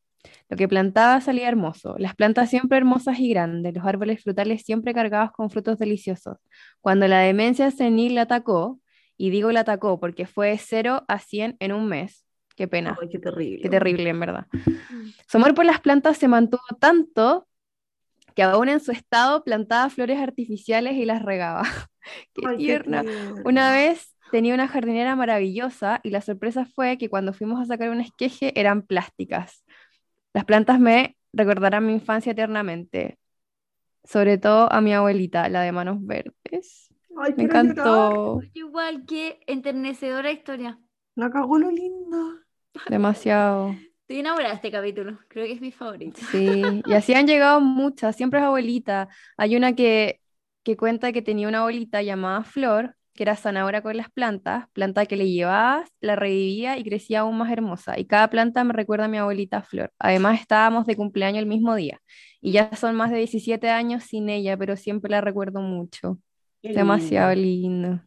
Lo que plantaba salía hermoso, las plantas siempre hermosas y grandes, los árboles frutales siempre cargados con frutos deliciosos. Cuando la demencia senil la atacó, y digo la atacó porque fue de 0 a 100 en un mes, qué pena, Ay, qué terrible. qué terrible en verdad. Su amor por las plantas se mantuvo tanto que aún en su estado plantaba flores artificiales y las regaba. Qué Ay, tierna. Una vez tenía una jardinera maravillosa y la sorpresa fue que cuando fuimos a sacar un esqueje eran plásticas. Las plantas me recordarán mi infancia eternamente, sobre todo a mi abuelita, la de manos verdes. Ay, Me encantó Igual que enternecedora historia. La cagó lo linda. demasiado. Estoy enamorada de este capítulo, creo que es mi favorito. Sí, y así han llegado muchas, siempre es abuelita. Hay una que, que cuenta que tenía una abuelita llamada Flor, que era sanadora con las plantas, planta que le llevabas, la revivía y crecía aún más hermosa. Y cada planta me recuerda a mi abuelita Flor. Además estábamos de cumpleaños el mismo día. Y ya son más de 17 años sin ella, pero siempre la recuerdo mucho. Qué Demasiado lindo. lindo.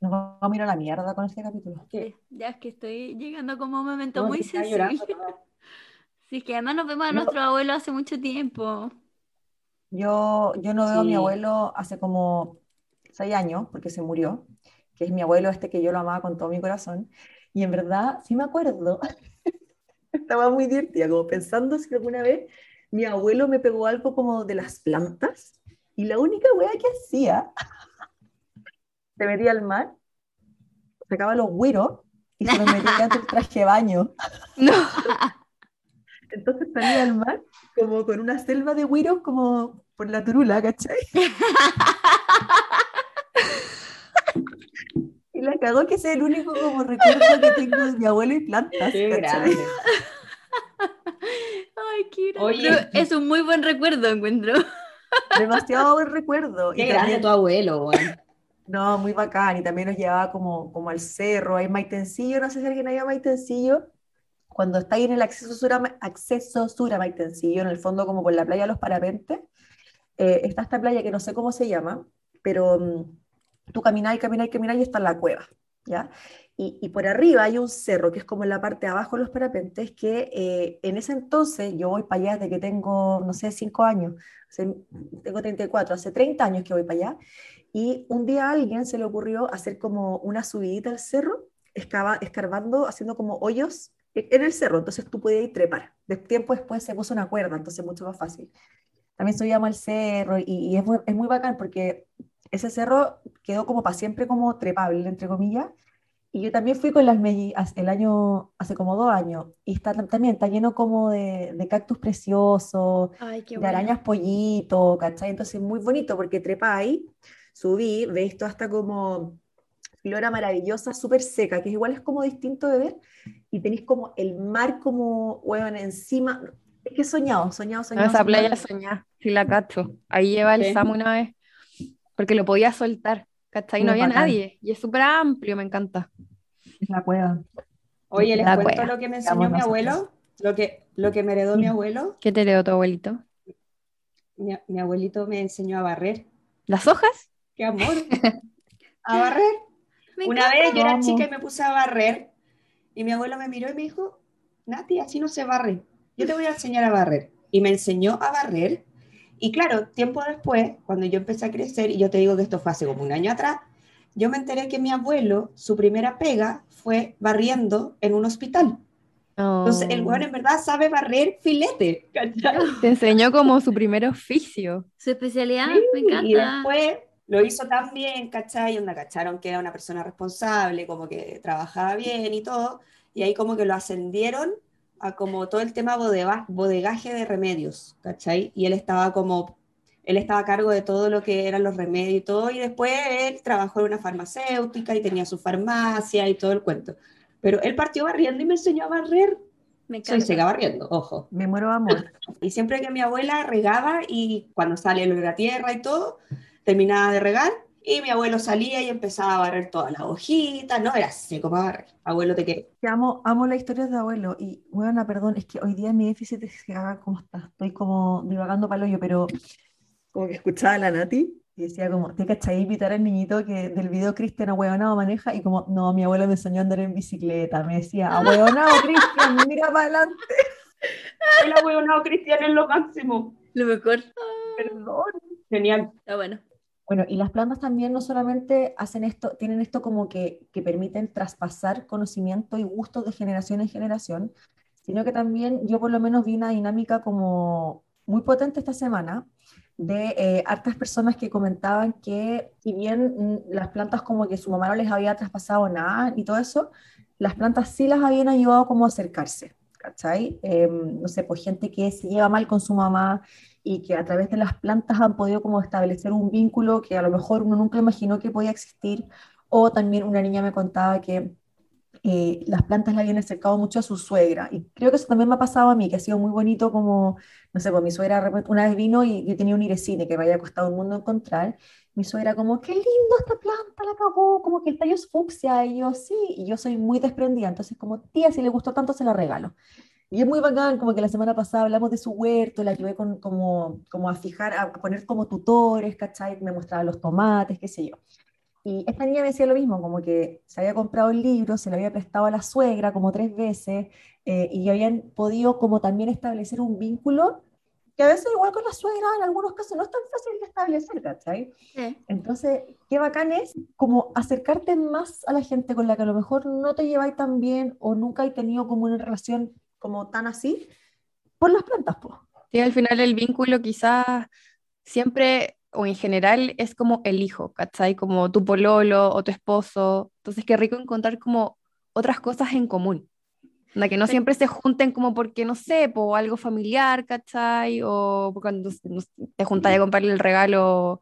Nos vamos a mirar la mierda con este capítulo. ¿Qué? Ya es que estoy llegando como a un momento No, muy sensible. Sí, es que además nos vemos a No. nuestro abuelo hace mucho tiempo. Yo, yo no veo a mi abuelo hace como seis años, porque se murió, que es mi abuelo este que yo lo amaba con todo mi corazón. Y en verdad, sí me acuerdo, estaba muy divertida, como pensando si alguna vez mi abuelo me pegó algo como de las plantas, y la única wea que hacía, se metía al mar, sacaba los güiros y se los metía dentro del traje de baño. No, Entonces salía al mar como con una selva de güiros como por la turula, ¿cachai? Y la cagó que es el único como recuerdo que tengo de mi abuelo y plantas, Qué grande. Ay, qué. Oye. Es un muy buen recuerdo, encuentro. Demasiado buen recuerdo. Qué Y grande también- tu abuelo, weón. No, muy bacán. Y también nos llevaba como, como al cerro, ahí en Maitencillo, no sé si alguien ha ido a Maitencillo. Cuando está ahí en el acceso sur a, acceso sur a Maitencillo, en el fondo como por la playa de los parapentes, eh, está esta playa que no sé cómo se llama, pero mm, tú caminas y caminas y caminas y está la cueva, ¿ya? Y, y por arriba hay un cerro que es como en la parte de abajo de los parapentes, que eh, en ese entonces, yo voy para allá desde que tengo, no sé, 5 años, hace- tengo 34, hace 30 años que voy para allá, y un día a alguien se le ocurrió hacer como una subidita al cerro, excava- escarbando, haciendo como hoyos en el cerro, entonces tú podías ir trepar. De tiempo después se puso una cuerda, entonces mucho más fácil. También subíamos al cerro y, y es, muy, es muy bacán porque ese cerro quedó como para siempre como trepable, entre comillas. Y yo también fui con las mellizas el año, hace como dos años, y está, también está lleno como de, de cactus preciosos, Ay, de arañas pollito, ¿cachai? Entonces muy bonito porque trepáis, subí, veis toda esta como flora maravillosa, súper seca, que igual es como distinto de ver, y tenéis como el mar como, hueón, encima, es que he soñado, soñado, no, soñado. esa soñado. playa soñá, sí la cacho. Ahí lleva el Sí. Samu una vez, porque lo podía soltar, ¿cachai? No había bacán. nadie, y es súper amplio, me encanta. Es la cueva. Oye, les La cuento cueva. lo que me enseñó mi nosotros. abuelo, lo que, lo que me heredó mi abuelo. ¿Qué te leo tu abuelito? Mi, mi abuelito me enseñó a barrer. ¿Las hojas? ¡Qué amor! A barrer. Me Una encanta. vez yo era chica y me puse a barrer y mi abuelo me miró y me dijo, Nati, así no se barre. Yo te voy a enseñar a barrer. Y me enseñó a barrer. Y claro, tiempo después, cuando yo empecé a crecer, y yo te digo que esto fue hace como un año atrás, yo me enteré que mi abuelo, su primera pega fue barriendo en un hospital. Entonces, el Oh. weón en verdad sabe barrer filete. ¿cachai? Te enseñó como su primer oficio. Su especialidad, Sí, me encanta. Y después lo hizo tan bien, ¿cachai? Y onda, cacharon que era una persona responsable, como que trabajaba bien y todo. Y ahí como que lo ascendieron a como todo el tema bodega- bodegaje de remedios, ¿cachai? Y él estaba como, él estaba a cargo de todo lo que eran los remedios y todo. Y después él trabajó en una farmacéutica y tenía su farmacia y todo el cuento. Pero él partió barriendo y me enseñó a barrer. Me Soy seca barriendo, ojo. Me muero de amor. Y siempre que mi abuela regaba y cuando sale lo de la tierra y todo, terminaba de regar y mi abuelo salía y empezaba a barrer todas las hojitas, no era seco para barrer. Abuelo te quiero. Que amo, amo las historias de abuelo. Y, bueno, perdón, es que hoy día mi déficit es que haga como está. Estoy como divagando para hoyo, pero como que escuchaba a la Nati y decía como, ¿te cachai invitar al niñito que del video Cristian ahueonado maneja? Y como, no, mi abuelo me enseñó a andar en bicicleta. Me decía, ahueonado, Cristian, mira para adelante. El abuelo no, Cristian es lo máximo. Lo mejor. Perdón. Genial. Está bueno. Bueno, y las plantas también no solamente hacen esto, tienen esto como que, permiten traspasar conocimiento y gustos de generación en generación, sino que también yo por lo menos vi una dinámica como muy potente esta semana de eh, hartas personas que comentaban que si bien mm, las plantas como que su mamá no les había traspasado nada y todo eso, las plantas sí las habían ayudado como a acercarse, ¿cachai? Eh, no sé, pues gente que se lleva mal con su mamá y que a través de las plantas han podido como establecer un vínculo que a lo mejor uno nunca imaginó que podía existir, o también una niña me contaba que eh, las plantas le habían acercado mucho a su suegra, y creo que eso también me ha pasado a mí, que ha sido muy bonito como, no sé, pues mi suegra una vez vino y yo tenía un iresine que me había costado un mundo encontrar, mi suegra como, qué lindo esta planta, la acabó, como que el tallo es fucsia, y yo sí, y yo soy muy desprendida, entonces como, tía, si le gustó tanto, se la regalo. Y es muy bacán, como que la semana pasada hablamos de su huerto, la ayudé con, como, como a fijar, a poner como tutores, ¿cachai? Me mostraba los tomates, qué sé yo. Y esta niña me decía lo mismo, como que se había comprado el libro, se lo había prestado a la suegra como tres veces, eh, y habían podido como también establecer un vínculo que a veces igual con la suegra en algunos casos no es tan fácil de establecer, ¿cachai? Sí. Entonces, qué bacán es como acercarte más a la gente con la que a lo mejor no te lleváis tan bien o nunca hay tenido como una relación como tan así, por las plantas, pues. Sí, al final el vínculo quizás siempre o en general es como el hijo, ¿cachai? Como tu pololo o tu esposo. Entonces, qué rico encontrar como otras cosas en común. Onda, que no Sí. siempre se junten como porque, no sé, por algo familiar, ¿cachai? O cuando te juntas a comprarle el regalo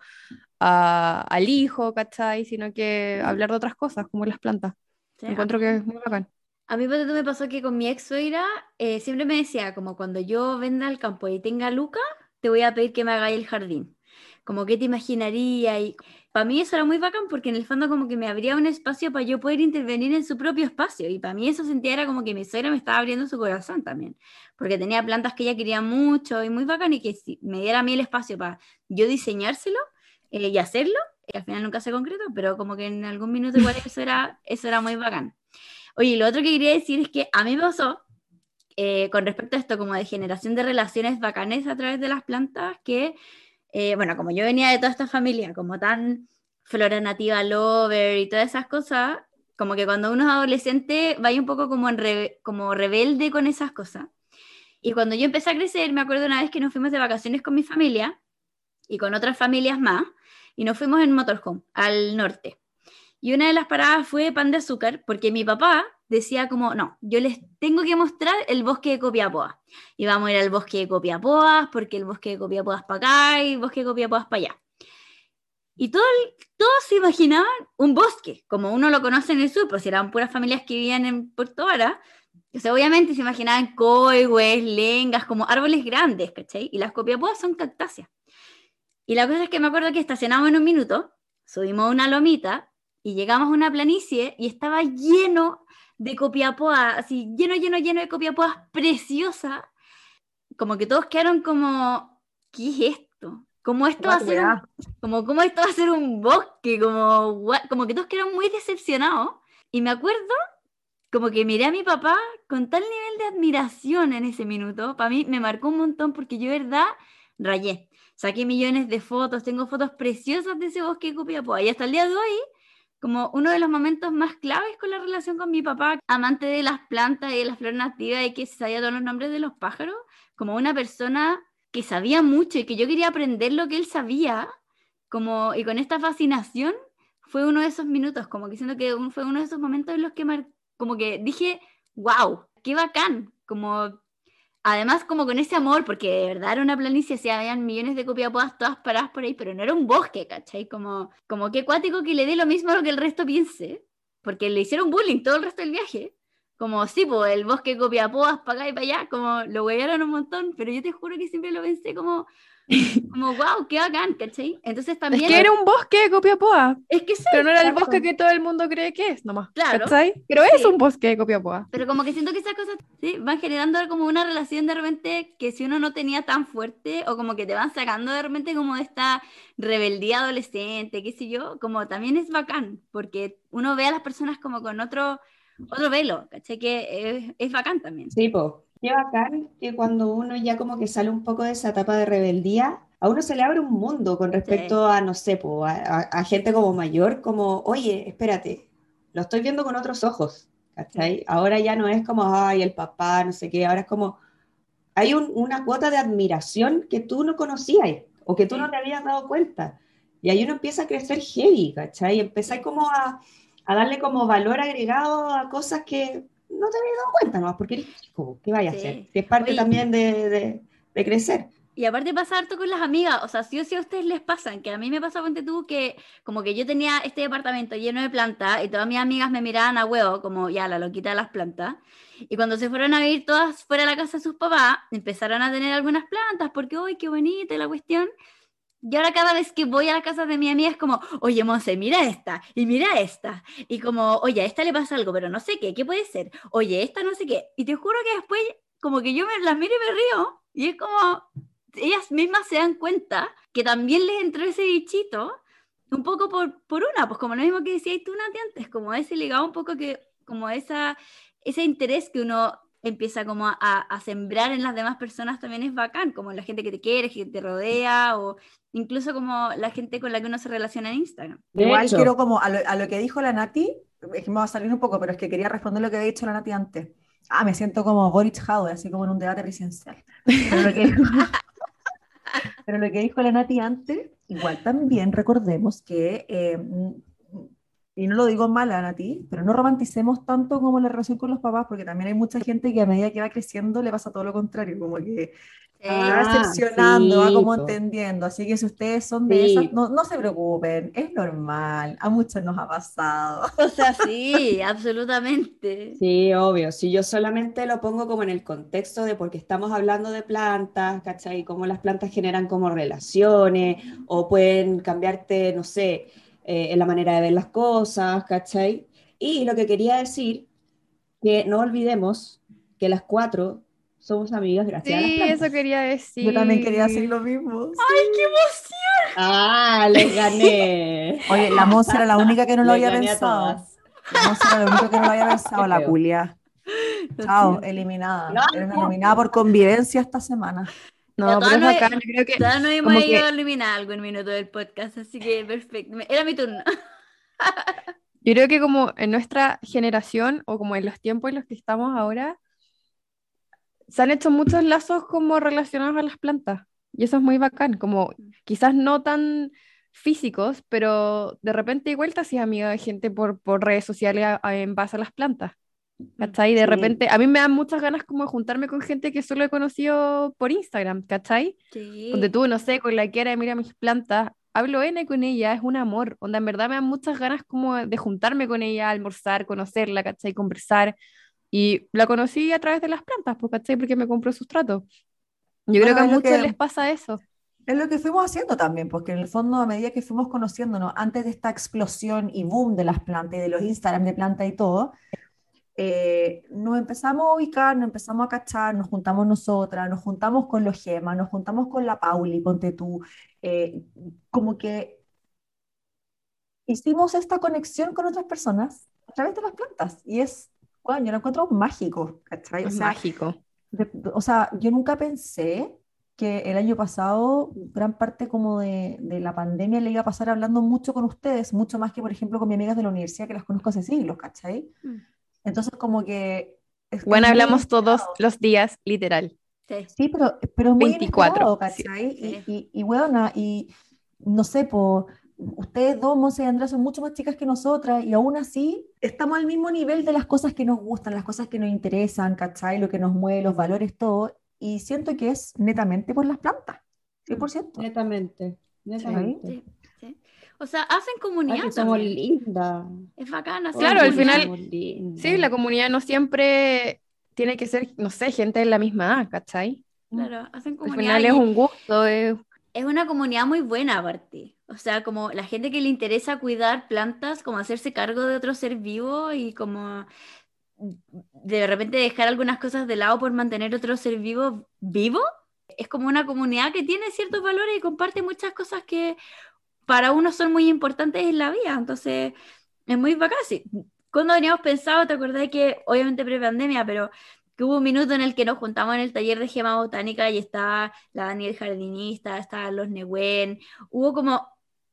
a- al hijo, ¿cachai? Sino que hablar de otras cosas, como las plantas. Sí. Encuentro que es muy bacán. A mí me pasó que con mi ex suegra eh, siempre me decía, como cuando yo venda el campo y tenga Luca, te voy a pedir que me hagáis el jardín. Como que te imaginaría y para mí eso era muy bacán porque en el fondo como que me abría un espacio para yo poder intervenir en su propio espacio y para mí eso sentía era como que mi suegra me estaba abriendo su corazón también, porque tenía plantas que ella quería mucho y muy bacán y que si me diera a mí el espacio para yo diseñárselo eh, y hacerlo, y al final nunca se concretó, pero como que en algún minuto igual eso era, eso era muy bacán. Oye, lo otro que quería decir es que a mí me pasó, eh, con respecto a esto, como de generación de relaciones bacanes a través de las plantas, que, eh, bueno, como yo venía de toda esta familia, como tan flora nativa lover y todas esas cosas, como que cuando uno es adolescente vaya un poco como, en rebe- como rebelde con esas cosas. Y cuando yo empecé a crecer, me acuerdo una vez que nos fuimos de vacaciones con mi familia y con otras familias más, y nos fuimos en motorhome al norte. Y una de las paradas fue pan de azúcar, porque mi papá decía como, no, yo les tengo que mostrar el bosque de Copiapoa. Y vamos a ir al bosque de Copiapoa, porque el bosque de Copiapoa es para acá y el bosque de Copiapoa es para allá. Y todos se imaginaban un bosque, como uno lo conoce en el sur, pues eran puras familias que vivían en Puerto Vara. O sea, obviamente se imaginaban coigües, lengas, como árboles grandes, ¿cachai? Y las copiapoas son cactáceas. Y la cosa es que me acuerdo que estacionamos en un minuto, subimos una lomita y llegamos a una planicie y estaba lleno de copiapoa, así lleno, lleno, lleno de copiapoas preciosas. Como que todos quedaron como, ¿qué es esto? como esto va a ser un, como, como esto va a ser un bosque, como, como que todos quedaron muy decepcionados. Y me acuerdo como que miré a mi papá con tal nivel de admiración en ese minuto, para mí me marcó un montón porque yo, verdad, rayé. Saqué millones de fotos, tengo fotos preciosas de ese bosque de Copiapó. Y hasta el día de hoy, como uno de los momentos más claves con la relación con mi papá, amante de las plantas y de las flores nativas y que sabía todos los nombres de los pájaros, como una persona que sabía mucho y que yo quería aprender lo que él sabía, como, y con esta fascinación, fue uno de esos minutos, como que siento que fue uno de esos momentos en los que como que dije, wow, qué bacán, como además como con ese amor, porque de verdad era una planicie, sí, habían millones de copiapodas todas paradas por ahí, pero no era un bosque, ¿cachai? Como, como qué cuático que le dé lo mismo a lo que el resto piense, porque le hicieron bullying todo el resto del viaje. Como, sí, pues el bosque copiapodas para acá y para allá, como lo huevearon un montón, pero yo te juro que siempre lo pensé como, como, wow, qué bacán, ¿cachai? Entonces también... Es que era un bosque de Copiapóa. Es que sí. Pero no era el bosque que todo el mundo cree que es, nomás. Claro. ¿Cachai? Pero es un bosque de Copiapóa. Pero como que siento que esas cosas ¿sí? van generando como una relación de repente que si uno no tenía tan fuerte, o como que te van sacando de repente como de esta rebeldía adolescente, qué sé yo, como también es bacán, porque uno ve a las personas como con otro, otro velo, ¿cachai? Que es, es bacán también. Sí, pues Qué bacán que cuando uno ya como que sale un poco de esa etapa de rebeldía, a uno se le abre un mundo con respecto a, no sé, a, gente como mayor, como, oye, espérate, lo estoy viendo con otros ojos, ¿cachai? Ahora ya no es como, ay, el papá, no sé qué, ahora es como, hay una cuota de admiración que tú no conocías o que tú no te habías dado cuenta. Y ahí uno empieza a crecer heavy, ¿cachai? Y empieza como a, a darle como valor agregado a cosas que no te habías dado cuenta nomás, porque eres chico, ¿qué vaya a hacer? Que es parte también de, de, de, crecer. Y aparte pasa harto con las amigas, o sea, si o sí a ustedes les pasan, que a mí me pasa, ponte tú, que como que yo tenía este departamento lleno de plantas y todas mis amigas me miraban a huevo, como ya la loquita de las plantas. Y cuando se fueron a vivir todas fuera de la casa de sus papás, empezaron a tener algunas plantas, porque, uy, qué bonita la cuestión. Y ahora cada vez que voy a la casa de mi amiga es como, oye, Monse, mira esta, y mira esta. Y como, oye, a esta le pasa algo, pero no sé qué, ¿qué puede ser? Oye, esta no sé qué. Y te juro que después, como que yo me las miro y me río. Y es como, ellas mismas se dan cuenta que también les entró ese bichito, un poco por, por una, pues como lo mismo que decías tú, Nati, antes, como ese legado un poco que, como esa, ese interés que uno empieza como a, a, sembrar en las demás personas también es bacán, como la gente que te quiere, que te rodea, o incluso como la gente con la que uno se relaciona en Instagram. Igual quiero como a lo, a lo, que dijo la Nati, es que me va a salir un poco, pero es que quería responder lo que había dicho la Nati antes. Ah, me siento como Boris Howard, así como en un debate presidencial. Pero lo que dijo, pero lo que dijo la Nati antes, igual también recordemos que eh, y no lo digo mal a ti, pero no romanticemos tanto como la relación con los papás, porque también hay mucha gente que a medida que va creciendo le pasa todo lo contrario, como que va decepcionando, va como entendiendo. Así que si ustedes son de esas, no, no, se preocupen, es normal, a muchos nos ha pasado. O sea, sí, absolutamente. Sí, obvio. Si yo solamente lo pongo como en el contexto de porque estamos hablando de plantas, ¿cachai? Cómo las plantas generan como relaciones o pueden cambiarte, no sé eh, en la manera de ver las cosas, ¿cachai? Y lo que quería decir, que no olvidemos que las cuatro somos amigas gracias a las plantas. eso quería decir. Yo también quería decir lo mismo. ¡Ay, qué emoción! ¡Ah, les gané! Oye, la Monza era la única que no lo había pensado. La Monza era la única que no lo había pensado, la Julia. Chao, eliminada. Era nominada por convivencia esta semana. No, pero es bacán, yo creo que... Todavía no hemos ido a eliminar algo en minuto del podcast, así que perfecto. Era mi turno. yo creo que como en nuestra generación, o como en los tiempos en los que estamos ahora, se han hecho muchos lazos como relacionados a las plantas. Y eso es muy bacán, como quizás no tan físicos, pero de repente igual te hacías amiga de gente por, por redes sociales en base a las plantas. ¿Cachai? De repente, a mí me dan muchas ganas como de juntarme con gente que solo he conocido por Instagram, ¿cachai? Sí. Donde tú, no sé, con la que era, mira mis plantas, hablo N con ella, es un amor, donde en verdad me dan muchas ganas como de juntarme con ella, almorzar, conocerla, ¿cachai? Conversar. Y la conocí a través de las plantas, pues, ¿cachai? Porque me compró sustrato. Yo creo que a muchos les pasa eso. Es lo que fuimos haciendo también, porque en el fondo, a medida que fuimos conociéndonos, antes de esta explosión y boom de las plantas y de los Instagram de planta y todo, eh, nos empezamos a ubicar, nos empezamos a cachar, nos juntamos nosotras, nos juntamos con los gemas, nos juntamos con la Pauli, ponte tú, eh, como que hicimos esta conexión con otras personas a través de las plantas y es, bueno, yo lo encuentro mágico, ¿cachai? O sea, mágico. de- o sea, yo nunca pensé que el año pasado gran parte como de, de la pandemia le iba a pasar hablando mucho con ustedes, mucho más que, por ejemplo, con mis amigas de la universidad que las conozco hace siglos, ¿cachai? Mm. Entonces, como que... es- Bueno, hablamos todos los días, literal. Sí. Sí, pero, pero muy 24, inesperado, sí. ¿cachai? Sí. Y, y, y, weona, y no sé, po, ustedes dos, Monse y Andrea, son mucho más chicas que nosotras y aún así estamos al mismo nivel de las cosas que nos gustan, las cosas que nos interesan, ¿cachai? Lo que nos mueve, los valores, todo. Y siento que es netamente por las plantas, 100%. Netamente, netamente. Sí, sí. O sea, hacen Ay, comunidad que somos lindas. Es bacana. Claro, al final-. Sí, la comunidad no siempre tiene que ser, no sé, gente de la misma edad, ¿cachai? Claro, hacen Al comunidad. final es un gusto, es- es una comunidad muy buena aparte. O sea, como la gente que le interesa cuidar plantas, como hacerse cargo de otro ser vivo y como de repente dejar algunas cosas de lado por mantener otro ser vivo vivo. Es como una comunidad que tiene ciertos valores y comparte muchas cosas que para uno son muy importantes en la vida. Entonces, es muy bacán. Cuando teníamos pensado, te acordás que, obviamente pre-pandemia, pero que hubo un minuto en el que nos juntamos en el taller de gema botánica y estaba la Daniel jardinista, estaban los Nehuen, hubo como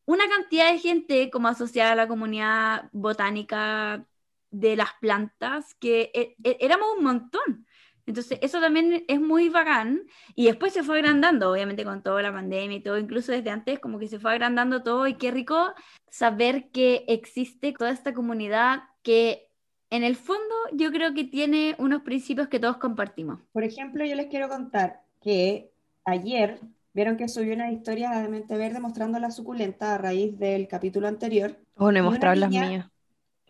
una cantidad de gente como asociada a la comunidad botánica de las plantas que e- e- éramos un montón. Entonces, eso también es muy bacán. Y después se fue agrandando, obviamente con toda la pandemia y todo, incluso desde antes, como que se fue agrandando todo. Y qué rico saber que existe toda esta comunidad que, en el fondo, yo creo que tiene unos principios que todos compartimos. Por ejemplo, yo les quiero contar que ayer vieron que subí una historia de Mente Verde mostrando la suculenta a raíz del capítulo anterior. Oh, no he mostrado las niña- mías.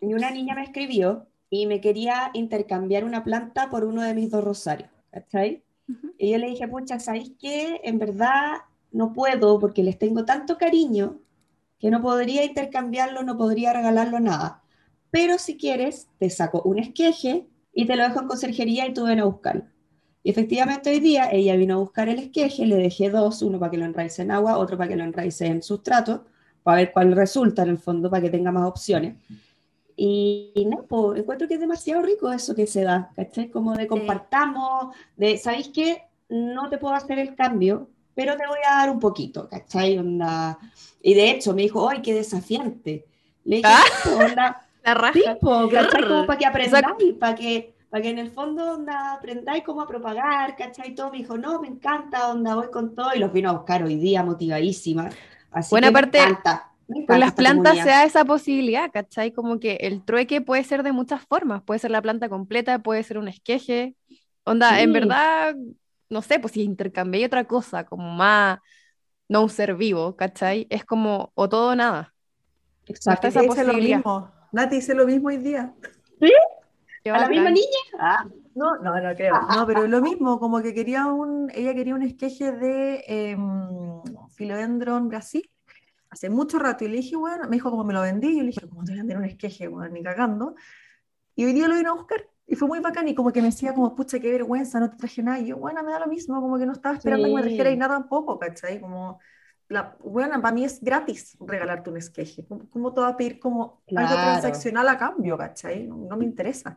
Y una niña me escribió y me quería intercambiar una planta por uno de mis dos rosarios, ¿cachai? Ujú. Y yo le dije, pucha, ¿sabéis qué? En verdad no puedo porque les tengo tanto cariño que no podría intercambiarlo, no podría regalarlo nada. Pero si quieres, te saco un esqueje y te lo dejo en conserjería y tú ven a buscarlo. Y efectivamente hoy día ella vino a buscar el esqueje, le dejé dos, uno para que lo enraice en agua, otro para que lo enraice en sustrato, para ver cuál resulta en el fondo, para que tenga más opciones. Y, y no, pues encuentro que es demasiado rico eso que se da, ¿cachai? Como de compartamos, de, ¿sabéis qué? No te puedo hacer el cambio, pero te voy a dar un poquito, ¿cachai? Onda... Y de hecho me dijo, ¡ay, qué desafiante! Le dije, Ah. "Sí, po, onda, La raja. sí, po, ¿cachai? Como para que aprendáis, para que, para que en el fondo onda, aprendáis cómo a propagar, ¿cachai? Todo me dijo, no, me encanta, onda, voy con todo, y los vino a buscar hoy día motivadísima. Así Bueno, que me aparte, encanta, me Con las plantas comunidad. se da esa posibilidad, ¿cachai? Como que el trueque puede ser de muchas formas. Puede ser la planta completa, puede ser un esqueje. Onda, en Sí. verdad, no sé, pues si intercambié otra cosa, como más, no un ser vivo, ¿cachai? Es como o todo o nada. Exacto. esa Hice lo posibilidad. mismo. Nati hice lo mismo hoy día. Qué ¿A la misma niña? Ah, No, no, no creo. No, pero lo mismo, como que quería un, ella quería un esqueje de em, Philodendron Brasil hace mucho rato y le dije, bueno, me dijo como me lo vendí, y yo le dije, ¿cómo te voy a vender un esqueje, bueno, ni cagando? Y hoy día lo vino a buscar y fue muy bacán y como que me decía como, pucha, qué vergüenza, no te traje nada. Y yo, bueno, me da lo mismo, como que no estaba esperando que me Sí. trajera y nada tampoco, ¿cachai? Como, la, bueno, para mí es gratis regalarte un esqueje. ¿Cómo, cómo te va a pedir como algo Claro. transaccional a cambio, ¿cachai? No, no me interesa.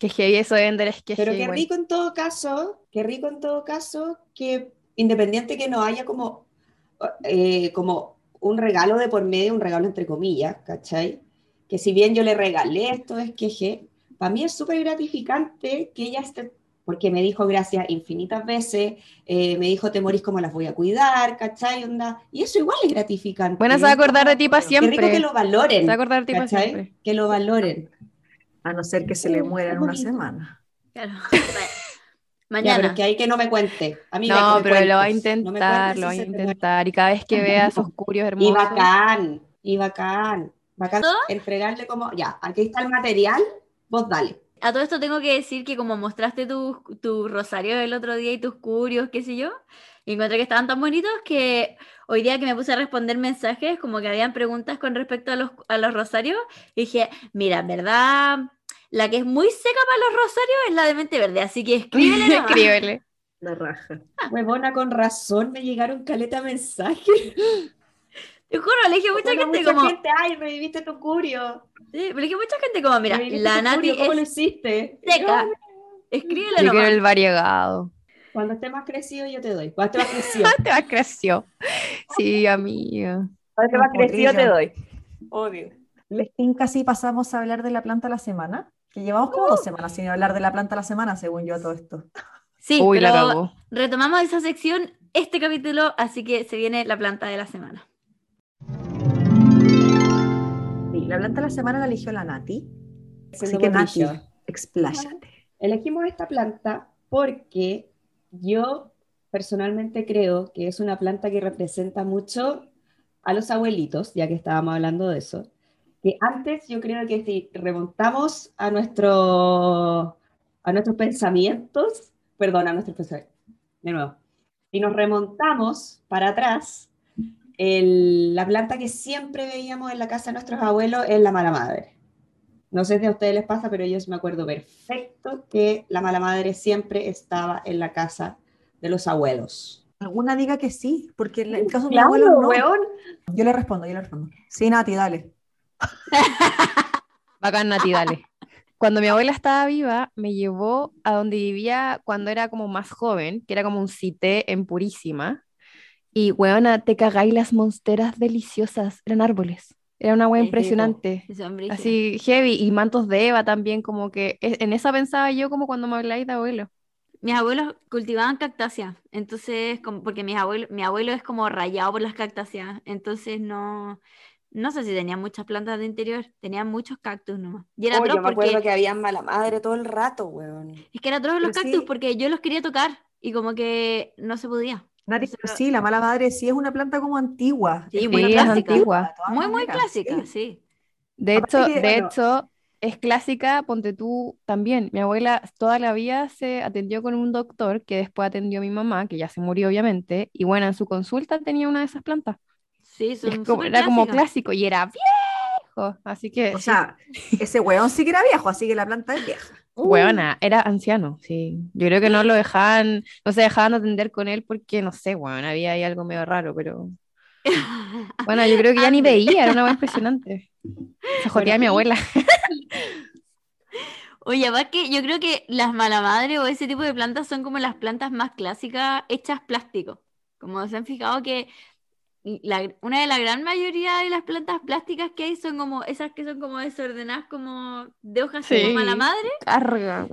Que heavy eso de vender esqueje. Pero qué rico en todo caso, qué rico en todo caso que independiente que no haya como, eh, como un regalo de por medio, un regalo entre comillas, ¿cachai? Que si bien yo le regalé esto es que para mí es súper gratificante que ella esté, porque me dijo gracias infinitas veces, eh, me dijo te morís como las voy a cuidar, ¿cachai? Onda, y eso igual es gratificante. Bueno, se va a acordar de ti para Qué Qué rico siempre. que lo valoren, Se va a acordar de ti para siempre. Que lo valoren. A no ser que se le muera en una semana. Claro. Ya, Mañana. pero que hay que no me cuente. A mí No, pero lo va a cuentes, no intentar, cuentes lo va a intentar. Y cada vez que vea esos curios Y hermosos. bacán, y bacán. Bacán ¿Todo? entregarle como, ya, aquí está el material, vos dale. A todo esto tengo que decir que como mostraste tus tu rosario el otro día y tus curios, qué sé yo, y encontré que estaban tan bonitos que hoy día que me puse a responder mensajes, como que habían preguntas con respecto a los, a los rosarios, y dije, mira, en verdad, la que es muy seca para los rosarios es la de mente verde, así que escríbele nomás. Escríbele. La raja. Huevona, con razón me llegaron caleta mensajes. Te juro, le dije a mucha gente como, gente, ay, reviviste tu curio. sí, le dije a mucha gente como, mira, la Nati curio, ¿Cómo lo es hiciste? seca. Escríbele Yo quiero el variegado. Cuando esté más crecido, yo te doy. Cuando esté más crecido. Te vas creció. Sí, amiga. Cuando esté más más crecido, te doy. Obvio. Les tinca si pasamos a hablar de la planta de la semana, que llevamos como dos semanas sin hablar de la planta de la semana, según yo, todo esto. Sí, Uy, pero retomamos esa sección este capítulo, así que se viene la planta de la semana. Sí, la planta de la semana la eligió la Nati. Así Siendo que Nati, expláyate. Elegimos esta planta porque yo personalmente creo que es una planta que representa mucho a los abuelitos, ya que estábamos hablando de eso. Que antes yo creo que si remontamos a, nuestro, a nuestros pensamientos, perdón, a nuestros pensamientos, de nuevo, si nos remontamos para atrás, el- la planta que siempre veíamos en la casa de nuestros abuelos es la mala madre. No sé si a ustedes les pasa, pero yo me acuerdo perfecto que la mala madre siempre estaba en la casa de los abuelos. Alguna diga que sí, porque en el caso de mi abuelo no. weón. Yo le respondo, yo le respondo. Sí, Nati, dale. Bacán, Nati, dale. Cuando mi abuela estaba viva, me llevó a donde vivía cuando era como más joven, que era como un cité en Purísima. Y, weona, te cagáis las monsteras deliciosas. Eran árboles. Era una wea impresionante. Así heavy. Y mantos de Eva también, como que e- en esa pensaba yo como cuando me habláis de abuelo. Mis abuelos cultivaban cactáceas, entonces, como, porque mis abuelos, mi abuelo es como rayado por las cactáceas, entonces no, no sé si tenían muchas plantas de interior, tenían muchos cactus nomás. Y era Oh, yo me acuerdo porque, que había mala madre todo el rato, weón. es que era atroz los Pero cactus sí. porque yo los quería tocar y como que no se podía. Sí, la mala madre sí es una planta como antigua. Sí, muy Sí, antigua. Muy, muy clásica, sí. sí. De Aparte hecho, que, de bueno, hecho, es clásica, ponte tú también. Mi abuela toda la vida se atendió con un doctor que después atendió a mi mamá, que ya se murió obviamente, y bueno, en su consulta tenía una de esas plantas. Sí, son como- era como clásico y era viejo, así que O sí, sea, ese weón sí que era viejo, así que la planta es vieja. hueona, era anciano, sí. Yo creo que no lo dejaban, no se dejaban atender con él porque, no sé, weón, había ahí algo medio raro, pero bueno, yo creo que ya ni veía, era una wea impresionante. Se joteaba mi y- abuela. Oye, además que yo creo que las malamadres o ese tipo de plantas son como las plantas más clásicas hechas plástico. Como se han fijado que la- una de la gran mayoría de las plantas plásticas que hay son como esas que son como desordenadas, como de hojas como Sí. mala madre. Carga.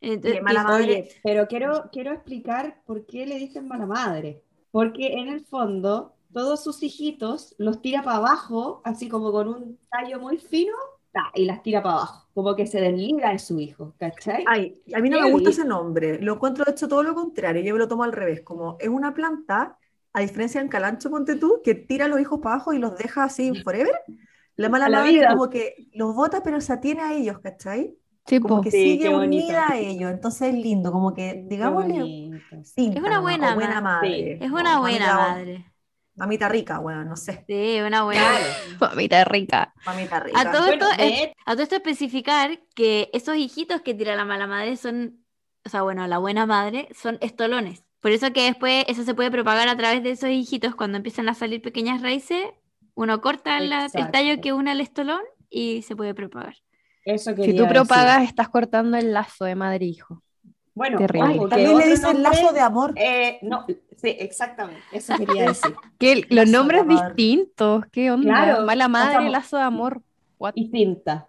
Entonces, mala madre. Pero quiero, quiero explicar por qué le dicen mala madre. Porque en el fondo, todos sus hijitos los tira para abajo, así como con un tallo muy fino, ta, y las tira para abajo. Como que se desliga de su hijo, ¿cachai? Ay, a mí no me gusta ese nombre. Lo encuentro de hecho todo lo contrario. Yo me lo tomo al revés. Como es una planta, a diferencia del calancho, ponte tú, que tira a los hijos para abajo y los deja así forever. La mala la madre vida. como que los bota, pero se atiene a ellos, ¿cachai? Sí, Como que Sí, sigue unida a ellos. Entonces es lindo, como que, digámosle, Es una buena buena ma- madre. es una buena mamita- madre. Mamita rica, bueno, no sé. Sí, una buena. Mamita rica. Mamita rica. A todo Bueno, esto, de es- hecho- a todo esto especificar que esos hijitos que tira la mala madre son, o sea, bueno, la buena madre son estolones. Por eso que después eso se puede propagar a través de esos hijitos cuando empiezan a salir pequeñas raíces. Uno corta la- el tallo que une al estolón y se puede propagar. Eso Si tú decir. propagas, estás cortando el lazo de madre e hijo. Bueno, También le dicen nombre, lazo de amor. eh, no, sí, exactamente, eso quería decir. Que el- los Lazo nombres distintos, ¿qué onda? Claro, Mala madre, lazo de amor. What? Y cinta.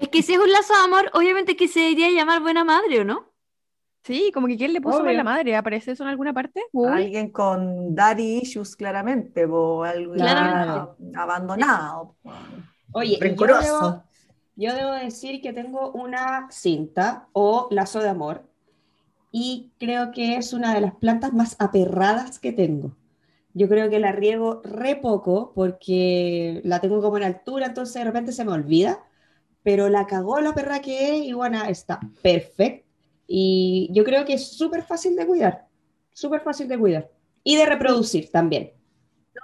Es que si es un lazo de amor, obviamente que se debería llamar buena madre, ¿o no? Sí, como que ¿quién le puso Obvio. mala madre? ¿Aparece eso en alguna parte? Google. Alguien con daddy issues, claramente, o algo Claro. abandonado. Oye, yo debo, yo debo decir que tengo una cinta o lazo de amor y creo que es una de las plantas más aperradas que tengo. Yo creo que la riego re poco porque la tengo como en altura, entonces de repente se me olvida, pero la cagó la perra que es y bueno, está perfecta. Y yo creo que es súper fácil de cuidar, súper fácil de cuidar y de reproducir también.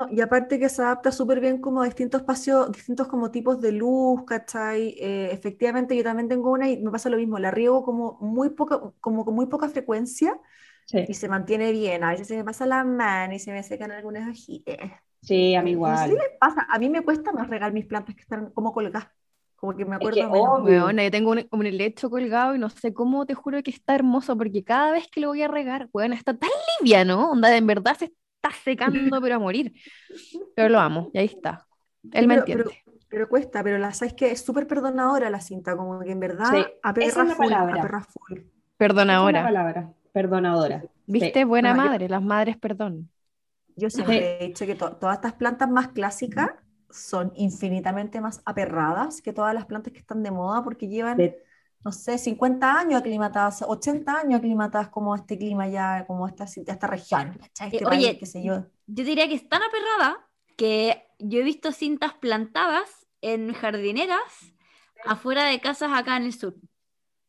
No, y aparte que se adapta súper bien como a distintos espacios, distintos como tipos de luz, ¿cachai? Eh, efectivamente yo también tengo una y me pasa lo mismo, la riego como muy poca, como con muy poca frecuencia Sí, y se mantiene bien. A veces se me pasa la mano y se me secan algunas hojitas. sí, a mí No sé si igual. les pasa, a mí me cuesta más regar mis plantas que están como colgadas, como que me Es acuerdo que menos. Weona, yo tengo un, un helecho colgado y no sé cómo, te juro que está hermoso, porque cada vez que lo voy a regar, weona, está tan liviano, onda, en verdad se está secando, pero a morir. Pero lo amo, y ahí está. Él Sí, me pero, pero, entiende. pero cuesta, pero la sabes que es súper perdonadora la cinta, como que en verdad Sí, esa aperra es full, palabra. aperra full. Perdona Esa es ahora. palabra, perdonadora. Sí. ¿Viste? Buena Bueno, yo- madre, las madres perdón. Yo siempre he dicho que to- todas estas plantas más clásicas son infinitamente más aperradas que todas las plantas que están de moda porque llevan, De- no sé, 50 años aclimatadas, 80 años aclimatadas como este clima ya, como esta, esta región. Este Eh, oye, país, qué sé yo. Yo diría que es tan aperrada que yo he visto cintas plantadas en jardineras afuera de casas acá en el sur.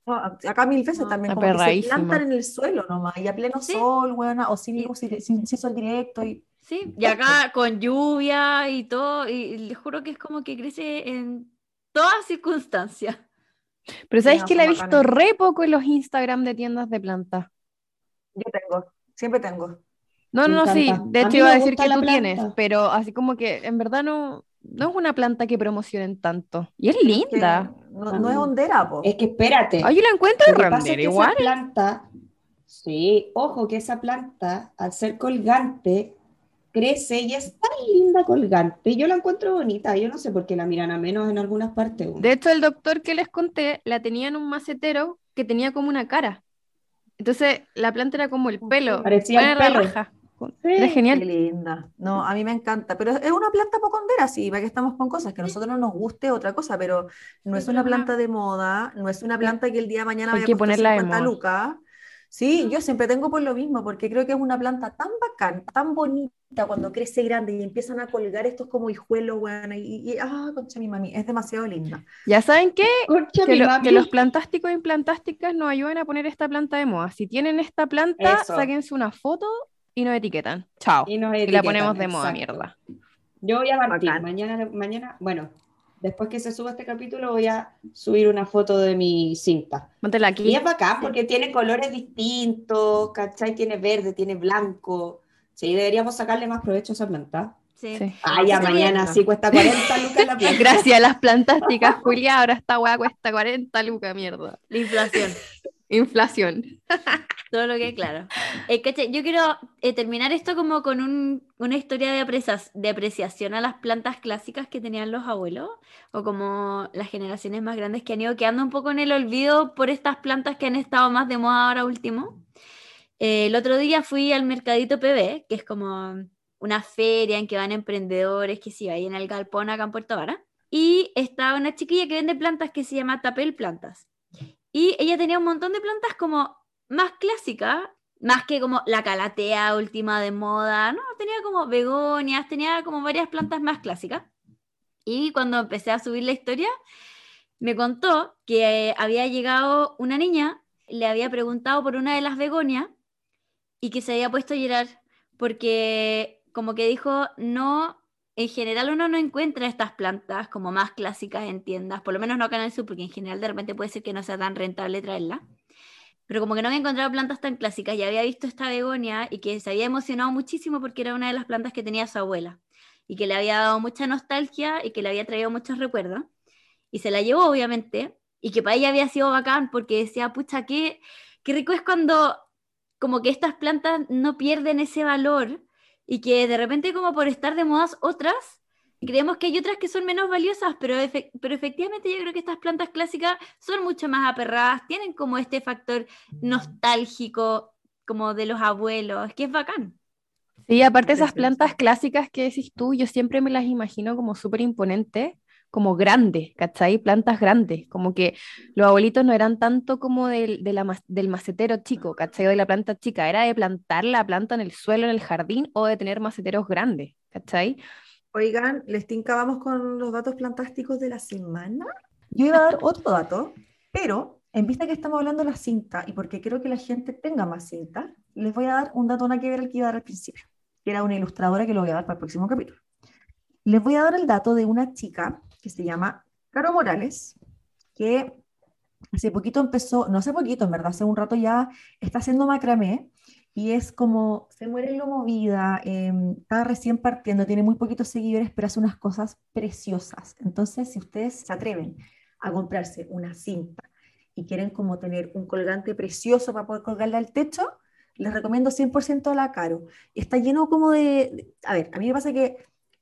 No, acá mil veces No. también, como que se plantan en el suelo nomás, y a pleno Sí. sol, buena, o sin luz, sin, sin- sin sol directo, y Sí, y acá con lluvia y todo, y les juro que es como que crece en todas circunstancias. Pero ¿sabes no, que la he visto re poco en los Instagram de tiendas de plantas? yo tengo, siempre tengo. No, no, no, sí. De hecho iba a decir que la tú tienes, planta. pero así como que en verdad no, no es una planta que promocionen tanto. Y es Que linda. no, no es hondera, po. Es que espérate. Ay, yo la encuentro Lo que pasa es que igual. esa planta, sí, ojo que esa planta, al ser colgante, crece y es tan linda colgante. Yo la encuentro bonita. Yo no sé por qué la miran a menos en algunas partes. De hecho, el doctor que les conté la tenía en un macetero que tenía como una cara. Entonces, la planta era como el pelo. Parecía el la pelo. raja. Era Qué genial. linda. No, a mí me encanta, pero es una planta poco hondera, sí, para que estamos con cosas, que a nosotros no nos guste otra cosa, pero no es una es planta de moda, no es una planta que el día de mañana vaya a costar ponerla de 50 moda. lucas. Sí, yo siempre tengo por lo mismo, porque creo que es una planta tan bacán, tan bonita cuando crece grande y empiezan a colgar estos como hijuelos, bueno, y, y- ah, concha mi mami, es demasiado linda. Ya saben qué? Concha, Que, lo- que los plantásticos e implantásticas nos ayuden a poner esta planta de moda. Si tienen esta planta, Eso. sáquense una foto y nos etiquetan. Chao. Y nos Y la etiquetan, ponemos de moda, exacto. mierda. Yo voy a partir. Bacán. Mañana, mañana, bueno, después que se suba este capítulo, voy a subir una foto de mi cinta. Póntela Y aquí. es bacán porque tiene colores distintos, ¿cachai? Tiene verde, tiene blanco. Sí, deberíamos sacarle más provecho a esa planta. Sí. Sí. Ah, ya mañana sí cuesta 40 lucas la planta. Gracias a las plantásticas, Julia. Ahora esta weá cuesta 40 lucas, mierda. La inflación. Inflación. Todo lo que claro. Eh, yo quiero eh, terminar esto como con un- una historia de, aprecias- de apreciación a las plantas clásicas que tenían los abuelos, o como las generaciones más grandes que han ido quedando un poco en el olvido por estas plantas que han estado más de moda ahora último. Eh, el otro día fui al Mercadito PB, que es como una feria en que van emprendedores, que sí, ahí en el galpón acá en Puerto Vara, y estaba una chiquilla que vende plantas que se llama Tapel Plantas. Y ella tenía un montón de plantas como más clásicas, más que como la calatea última de moda, no, tenía como begonias, tenía como varias plantas más clásicas. Y cuando empecé a subir la historia, me contó que había llegado una niña, le había preguntado por una de las begonias y que se había puesto a llorar porque como que dijo, no, en general uno no encuentra estas plantas como más clásicas en tiendas, por lo menos no acá en el sur, porque en general de repente puede ser que no sea tan rentable traerla. Pero como que no había encontrado plantas tan clásicas y había visto esta begonia y que se había emocionado muchísimo porque era una de las plantas que tenía su abuela y que le había dado mucha nostalgia y que le había traído muchos recuerdos. Y se la llevó, obviamente, y que para ella había sido bacán porque decía, pucha, qué, qué rico es cuando como que estas plantas no pierden ese valor y que de repente como por estar de modas otras, creemos que hay otras que son menos valiosas, pero, efe- pero efectivamente yo creo que estas plantas clásicas son mucho más aperradas, tienen como este factor nostálgico como de los abuelos, que es bacán. Sí, aparte esas plantas clásicas que decís tú, yo siempre me las imagino como súper imponentes, como grandes, ¿cachai? Plantas grandes, como que los abuelitos no eran tanto como del, de la del macetero chico, ¿cachai? O de la planta chica, era de plantar la planta en el suelo, en el jardín, o de tener maceteros grandes, ¿cachai? Oigan, les tinca, vamos con los datos plantásticos de la semana. Yo iba a dar otro dato, pero en vista que estamos hablando de la cinta y porque quiero que la gente tenga más cinta, les voy a dar un dato nada que ver al que iba a dar al principio. que era una ilustradora que lo voy a dar para el próximo capítulo. Les voy a dar el dato de una chica que se llama Caro Morales, que hace poquito empezó, no hace poquito, en verdad, hace un rato ya está haciendo macramé y es como, se muere en lo movida, em, está recién partiendo, tiene muy poquitos seguidores, pero hace unas cosas preciosas. Entonces, si ustedes se atreven a comprarse una cinta y quieren como tener un colgante precioso para poder colgarle al techo, les recomiendo 100% a la Caro. Está lleno como de, a ver, a mí me pasa que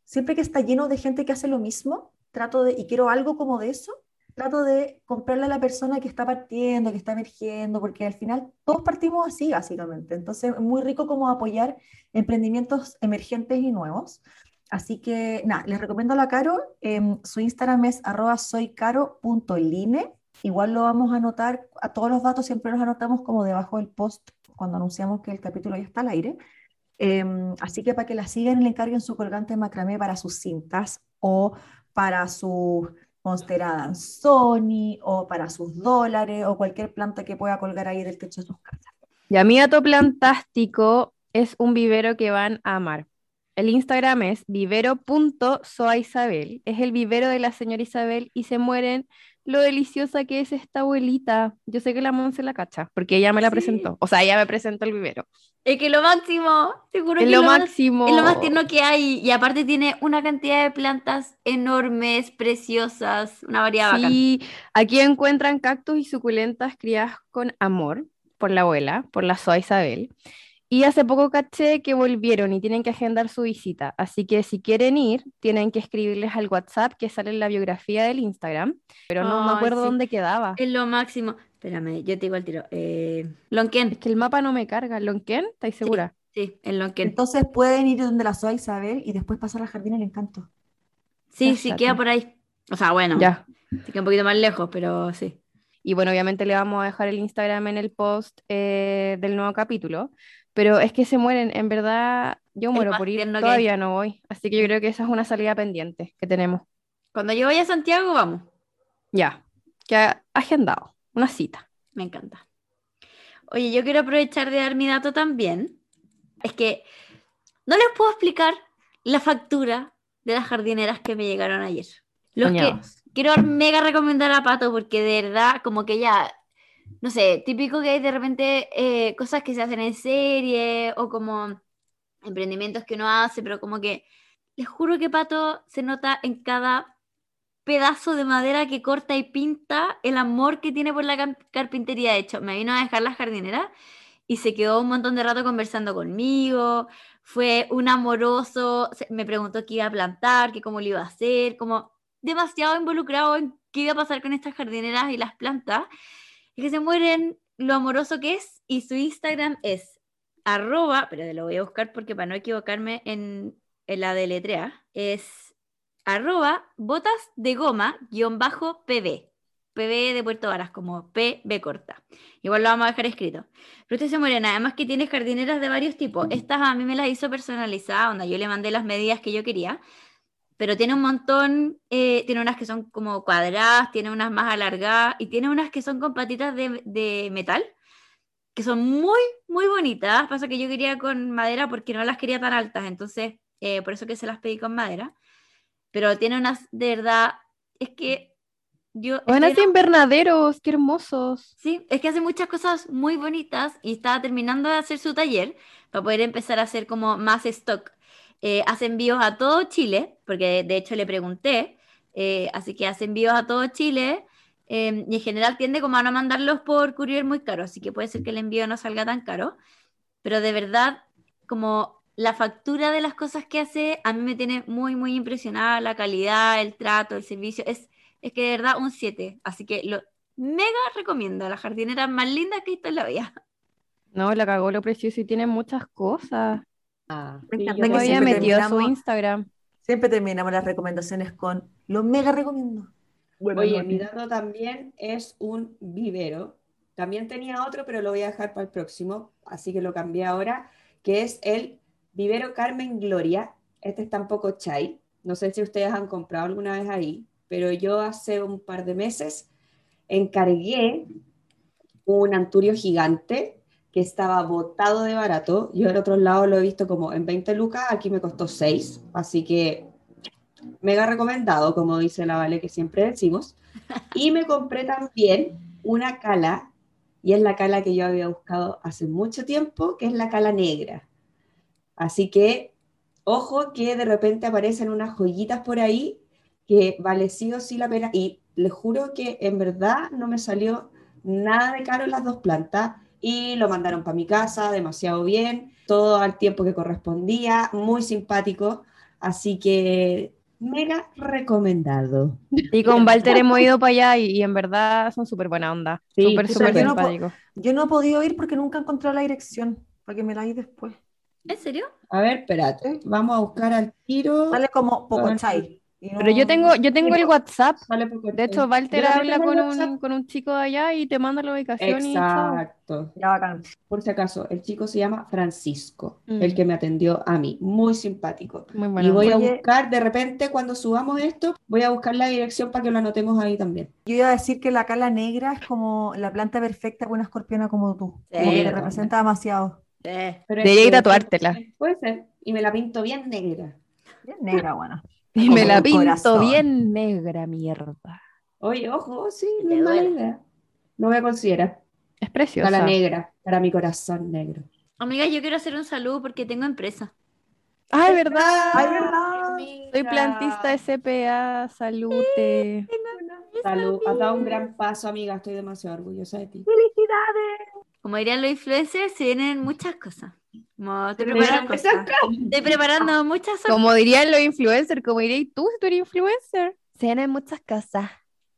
siempre que está lleno de gente que hace lo mismo, trato de, y quiero algo como de eso, trato de comprarle a la persona que está partiendo, que está emergiendo, porque al final todos partimos así, básicamente. Entonces, es muy rico como apoyar emprendimientos emergentes y nuevos. Así que, nada, les recomiendo a la Caro. Em, su Instagram es soycaro.line. Igual lo vamos a anotar, a todos los datos siempre los anotamos como debajo del post cuando anunciamos que el capítulo ya está al aire. Em, así que para que la sigan le encarguen su colgante macramé para sus cintas o para sus Monstera Sony o para sus dólares o cualquier planta que pueda colgar ahí del techo de sus casas. Y a mí Ato Plantástico es un vivero que van a amar. El Instagram es vivero.soaisabel. Es el vivero de la señora Isabel y se mueren lo deliciosa que es esta abuelita. Yo sé que la Monse la cacha, porque ella me la Sí. presentó. O sea, ella me presentó el vivero. Es que lo máximo, seguro Es que lo más- máximo. Es lo más tierno que hay. Y aparte tiene una cantidad de plantas enormes, preciosas, una variedad bacán. Sí, aquí encuentran cactus y suculentas criadas con amor por la abuela, por la Soa Isabel. Y hace poco caché que volvieron y tienen que agendar su visita. Así que si quieren ir, tienen que escribirles al WhatsApp que sale en la biografía del Instagram. Pero no me acuerdo sí. dónde quedaba. Es lo máximo. Espérame, yo te digo al tiro. Eh, Lonquén. Es que el mapa no me carga. ¿Lonquén? ¿Estáis segura? Sí, en Lonquén. Entonces pueden ir donde la Soa Isabel y después pasar al jardín del encanto. Sí, sí, queda por ahí. O sea, bueno, Ya. sí queda un poquito más lejos, pero sí. Y bueno, obviamente le vamos a dejar el Instagram en el post eh, del nuevo capítulo. Pero es que se mueren, en verdad, yo muero por ir, que todavía no voy. Así que yo creo que esa es una salida pendiente que tenemos. Cuando yo vaya a Santiago, vamos. Ya, que ha agendado, una cita. Me encanta. Oye, yo quiero aprovechar de dar mi dato también. Es que no les puedo explicar la factura de las jardineras que me llegaron ayer. Los que quiero mega recomendar a Pato porque de verdad, como que ya, no sé, típico que hay de repente eh, cosas que se hacen en serie o como emprendimientos que uno hace, pero como que les juro que Pato se nota en cada pedazo de madera que corta y pinta el amor que tiene por la carpintería. De hecho, me vino a dejar las jardineras y se quedó un montón de rato conversando conmigo. Fue un amoroso, me preguntó qué iba a plantar, que cómo lo iba a hacer, como demasiado involucrado en qué iba a pasar con estas jardineras y las plantas. Y que se mueren lo amoroso que es. Y su Instagram es arroba, pero lo voy a buscar porque para no equivocarme en, la deletrea, es arroba botas de goma guion bajo pb. PB de Puerto Varas, como PB corta. Igual lo vamos a dejar escrito. Pero usted se mueren, además que tiene jardineras de varios tipos. Estas a mí me las hizo personalizadas, onda, yo le mandé las medidas que yo quería. Pero tiene un montón, eh, tiene unas que son como cuadradas, tiene unas más alargadas y tiene unas que son con patitas de, de metal, que son muy, muy bonitas. Pasa que yo quería con madera porque no las quería tan altas, entonces eh, por eso que se las pedí con madera. Pero tiene unas, de verdad, es que yo... Buenas estoy invernaderos, qué hermosos. Sí, es que hace muchas cosas muy bonitas y está terminando de hacer su taller para poder empezar a hacer como más stock. Eh, hace envíos a todo Chile, porque de hecho le pregunté, eh, así que hace envíos a todo Chile eh, y en general tiende como a no mandarlos por courier muy caro, así que puede ser que el envío no salga tan caro, pero de verdad como la factura de las cosas que hace a mí me tiene muy, muy impresionada, la calidad, el trato, el servicio, es, es que de verdad un 7, así que lo mega recomiendo, la jardinera más linda que he visto en la vida. No, la cagó lo precioso y tiene muchas cosas. Ah, Me sí, yo me había metido su Instagram. Siempre terminamos las recomendaciones con lo mega recomiendo. Bueno, Oye, no, mi dato también es un vivero. También tenía otro, pero lo voy a dejar para el próximo, así que lo cambié ahora, que es el vivero Carmen Gloria. Este está un poco chai. No sé si ustedes han comprado alguna vez ahí, pero yo hace un par de meses encargué un anturio gigante que estaba botado de barato. Yo en otros lados lo he visto como en 20 lucas, aquí me costó 6, así que mega recomendado, como dice la Vale, que siempre decimos. Y me compré también una cala, y es la cala que yo había buscado hace mucho tiempo, que es la cala negra. Así que, ojo que de repente aparecen unas joyitas por ahí que vale sí o sí la pena. Y les juro que en verdad no me salió nada de caro las dos plantas y lo mandaron para mi casa demasiado bien, todo al tiempo que correspondía, muy simpático. Así que mega recomendado. Y con Walter hemos ido para allá y, y en verdad son súper buena onda. Sí, Súper, súper súper. Yo no he podido ir porque nunca he encontrado la dirección, para que me la di después. ¿En serio? A ver, espérate, vamos a buscar al tiro. Sale como Pocochai. Y no- Pero yo tengo, yo tengo el WhatsApp. De hecho. Walter habla con un, con un chico de allá y te manda la ubicación y chao. Exacto. Ya bacán. Por si acaso, el chico se llama Francisco, Mm. el que me atendió a mí. Muy simpático. Muy y bueno. voy a buscar, de repente, cuando subamos esto, voy a buscar la dirección para que lo anotemos ahí también. Yo iba a decir que la cala negra es como la planta perfecta para una escorpiona como tú. Sí. Como que te representa demasiado. Sí. Debería ir que- tatuártela. Puede ser. Y me la pinto bien negra. Bien negra, bueno. Y me la pinto corazón. bien negra, mierda. Oye, ojo, sí, no es mala duele. idea. No voy a considerar. Es preciosa. Para la negra, para mi corazón negro. Amiga, yo quiero hacer un saludo porque tengo empresa. Ay, verdad. Ay, verdad. Soy plantista de CPA, salute. Salud, has dado un gran paso, amiga. Estoy demasiado orgullosa de ti. ¡Felicidades! Como dirían los influencers, se vienen muchas cosas. Como estoy, preparando, cosas. estoy preparando muchas sorpresas. Como dirían los influencers, como dirías tú si tú eres influencer. Se vienen muchas cosas.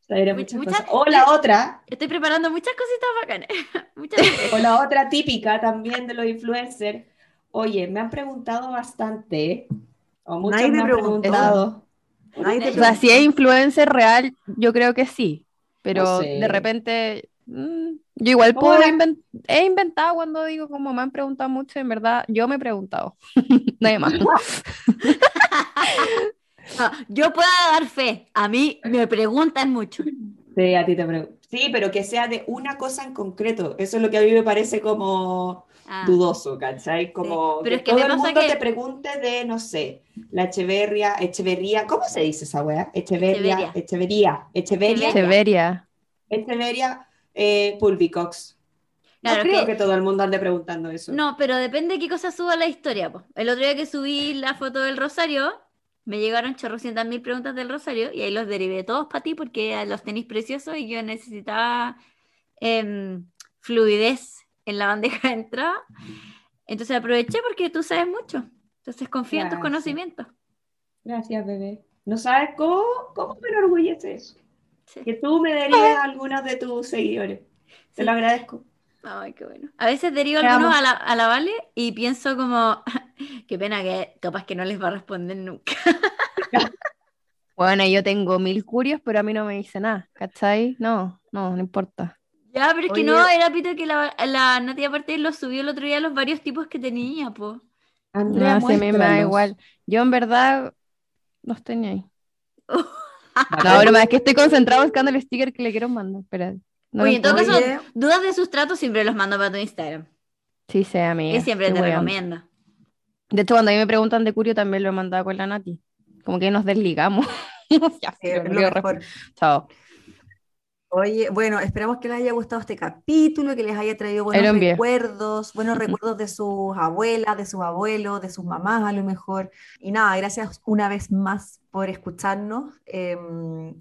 Muchas muchas- cosas. O la otra, Estoy preparando muchas cositas bacanas. muchas o la otra típica también de los influencers. Oye, me han preguntado bastante, o muchos Nadie me han preguntó. preguntado. Nadie te O sea, si es influencer real, yo creo que sí. Pero No sé. de repente, mm, yo igual ¿Cómo puedo la- inven- he inventado cuando digo como me han preguntado mucho, en verdad, yo me he preguntado. Nadie más. No, yo puedo dar fe. A mí me preguntan mucho. Sí, a ti te pregunto. Sí, pero que sea de una cosa en concreto. Eso es lo que a mí me parece como Ah, dudoso, ¿cachai? Como Pero es que todo me el mundo que- te pregunte de, no sé, la Echeverria, Echeverría, ¿cómo se dice esa weá? Echeverria, Echeverría, Echeverria, Severia. Echeverria, eh, Pulvicox. No Claro, creo que- que todo el mundo ande preguntando eso. No, pero depende de qué cosa suba la historia. po. El otro día que subí la foto del Rosario, me llegaron chorrocientas mil preguntas del Rosario y ahí los derivé todos para ti porque los tenéis preciosos y yo necesitaba em, fluidez en la bandeja de entrada. Entonces aproveché porque tú sabes mucho. Entonces confío en tus conocimientos. Gracias, bebé. No sabes cómo, cómo me enorgullece eso. Sí. Que tú me derives a algunos de tus seguidores. Te Sí. lo agradezco. Ay, qué bueno. A veces derivo Te algunos a la, a la Vale y pienso como, qué pena que capaz que no les va a responder nunca. Bueno, yo tengo mil curios, pero a mí no me dice nada, ¿cachai? No, no, no importa. Ya, pero es que no, era Pito que la, la Nati aparte lo subió el otro día los varios tipos que tenía, po. Andrea, No, si a mí me da igual. Yo en verdad los tenía ahí. No, broma, es que estoy concentrado buscando el sticker que le quiero mandar. Espera. No Oye, en todo caso, Oye. dudas de sus tratos siempre los mando para tu Instagram. Sí, sé, amiga. Que siempre te recomiendo. De hecho, cuando a mí me preguntan de Curio, también lo he mandado con la Nati. Como que nos desligamos. ya, Sí, lo mejor. Chao. Oye, bueno, esperamos que les haya gustado este capítulo, que les haya traído buenos recuerdos, buenos recuerdos de sus abuelas, de sus abuelos, de sus mamás a lo mejor. Y nada, gracias una vez más por escucharnos eh,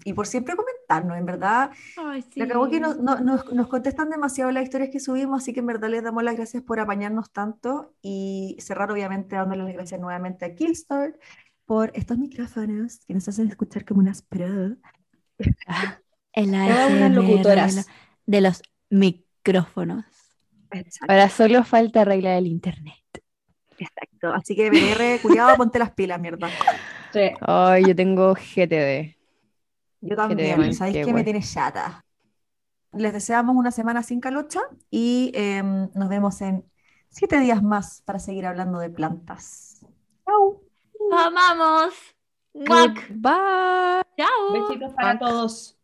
y por siempre comentarnos, en verdad. Ay, sí. Se acabó que nos, no- nos, nos contestan demasiado las historias que subimos, así que en verdad les damos las gracias por apañarnos tanto y cerrar obviamente dándole las gracias nuevamente a Killstart por estos micrófonos que nos hacen escuchar como unas pro. El Todas unas de, locutoras. lo- de los micrófonos. Exacto, Ahora solo falta arreglar el internet. exacto. Así que BR, cuidado, ponte las pilas, mierda. Sí. Ay, yo tengo GTD. Yo también? ¿sabéis Qué qué? Me tiene chata. Les deseamos una semana sin calocha y em, nos vemos en siete días más para seguir hablando de plantas. Chau. ¡Amamos! Bye. ¡Chao! Besitos para todos.